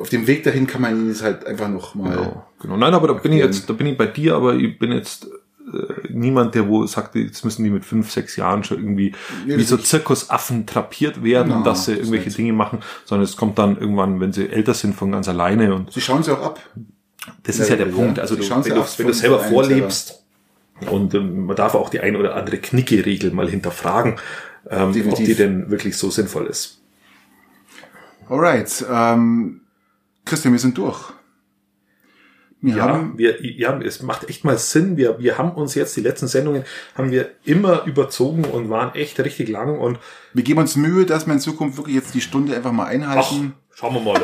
Speaker 2: auf dem Weg dahin kann man ihnen es halt einfach noch mal.
Speaker 1: Genau, genau. Nein, aber da bin ich jetzt, da bin ich bei dir, aber ich bin jetzt äh, niemand, der wo sagt, jetzt müssen die mit fünf, sechs Jahren schon irgendwie
Speaker 2: Nee,
Speaker 1: wie
Speaker 2: das
Speaker 1: so
Speaker 2: ist-
Speaker 1: Zirkusaffen trapiert werden,
Speaker 2: Na,
Speaker 1: dass sie
Speaker 2: das
Speaker 1: irgendwelche
Speaker 2: nicht.
Speaker 1: Dinge machen, sondern es kommt dann irgendwann, wenn sie älter sind, von ganz alleine und
Speaker 2: Sie schauen sie auch ab.
Speaker 1: das
Speaker 2: Ja,
Speaker 1: ist ja der
Speaker 2: ja.
Speaker 1: Punkt. Also du,
Speaker 2: schauen
Speaker 1: wenn,
Speaker 2: sie
Speaker 1: du,
Speaker 2: ab
Speaker 1: wenn du selber vorlebst und ähm, man darf auch die ein oder andere Knicke-Regel mal hinterfragen, ähm, ob die denn wirklich so sinnvoll ist.
Speaker 2: Alright, ähm, Christian, wir sind durch. Wir
Speaker 1: Ja,
Speaker 2: haben,
Speaker 1: wir, ja, es macht echt mal Sinn. Wir, wir haben uns jetzt die letzten Sendungen haben wir immer überzogen und waren echt richtig lang und
Speaker 2: wir geben uns Mühe, dass wir in Zukunft wirklich jetzt die Stunde einfach mal
Speaker 1: ach,
Speaker 2: einhalten.
Speaker 1: schauen wir mal.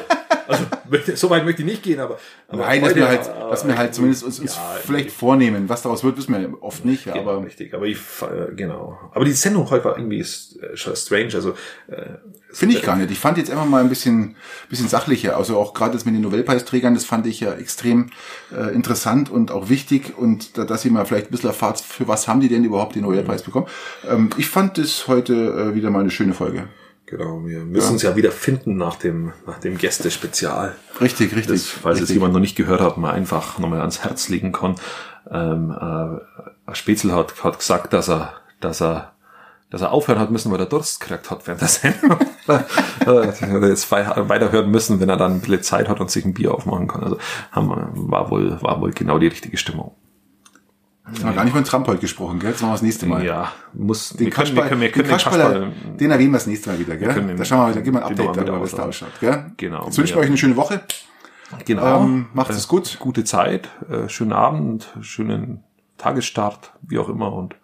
Speaker 1: Also so weit möchte ich nicht gehen, aber, aber
Speaker 2: Nein, dass wir halt,
Speaker 1: äh,
Speaker 2: dass wir halt zumindest uns, uns
Speaker 1: ja,
Speaker 2: vielleicht vornehmen. Was daraus wird, wissen wir oft nicht,
Speaker 1: Genau,
Speaker 2: aber
Speaker 1: richtig. Aber ich, äh, genau. Aber die Sendung heute war irgendwie äh, strange. Also äh,
Speaker 2: Finde ich gar nicht. Ich fand jetzt einfach mal ein bisschen, bisschen sachlicher. Also auch gerade das mit den Nobelpreisträgern, das fand ich ja extrem äh, interessant und auch wichtig. Und da, dass ihr mal vielleicht ein bisschen erfahrt, für was haben die denn überhaupt den Nobelpreis bekommen. Ähm, ich fand das heute äh, wieder mal eine schöne Folge.
Speaker 1: Genau, wir müssen uns ja wieder finden nach dem, nach dem Gäste-Spezial.
Speaker 2: Richtig, richtig.
Speaker 1: Das, falls es
Speaker 2: richtig.
Speaker 1: jemand noch nicht gehört hat, mal einfach nochmal ans Herz legen kann. Ähm, äh, Spätzl hat, hat gesagt, dass er, dass er, dass er aufhören hat müssen, weil er Durst gekriegt hat während der Sendung. er hat jetzt wei- weiterhören müssen, wenn er dann ein bisschen Zeit hat und sich ein Bier aufmachen kann. Also haben, wir- war wohl, war wohl genau die richtige Stimmung.
Speaker 2: Jetzt haben wir gar nicht von Trump heute gesprochen, gell? Jetzt machen wir das nächste Mal.
Speaker 1: Ja, muss,
Speaker 2: Den
Speaker 1: wir können, wir können, wir können
Speaker 2: den Kasperl,
Speaker 1: Kasperl-
Speaker 2: den erwähnen wir das nächste Mal wieder, gell?
Speaker 1: können den-
Speaker 2: da schauen wir mal, da geben wir ein
Speaker 1: den
Speaker 2: Update
Speaker 1: wieder
Speaker 2: darüber, was da
Speaker 1: aus-
Speaker 2: ausschaut, gell?
Speaker 1: Genau.
Speaker 2: Jetzt wünschen wir
Speaker 1: Ja.
Speaker 2: euch eine schöne Woche.
Speaker 1: Genau.
Speaker 2: Ähm, macht es gut.
Speaker 1: Gute Zeit, äh, schönen Abend, schönen Tagesstart, wie auch immer und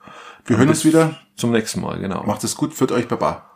Speaker 2: Wir hören uns wieder.
Speaker 1: zum nächsten Mal, genau.
Speaker 2: Macht es gut, führt euch Baba.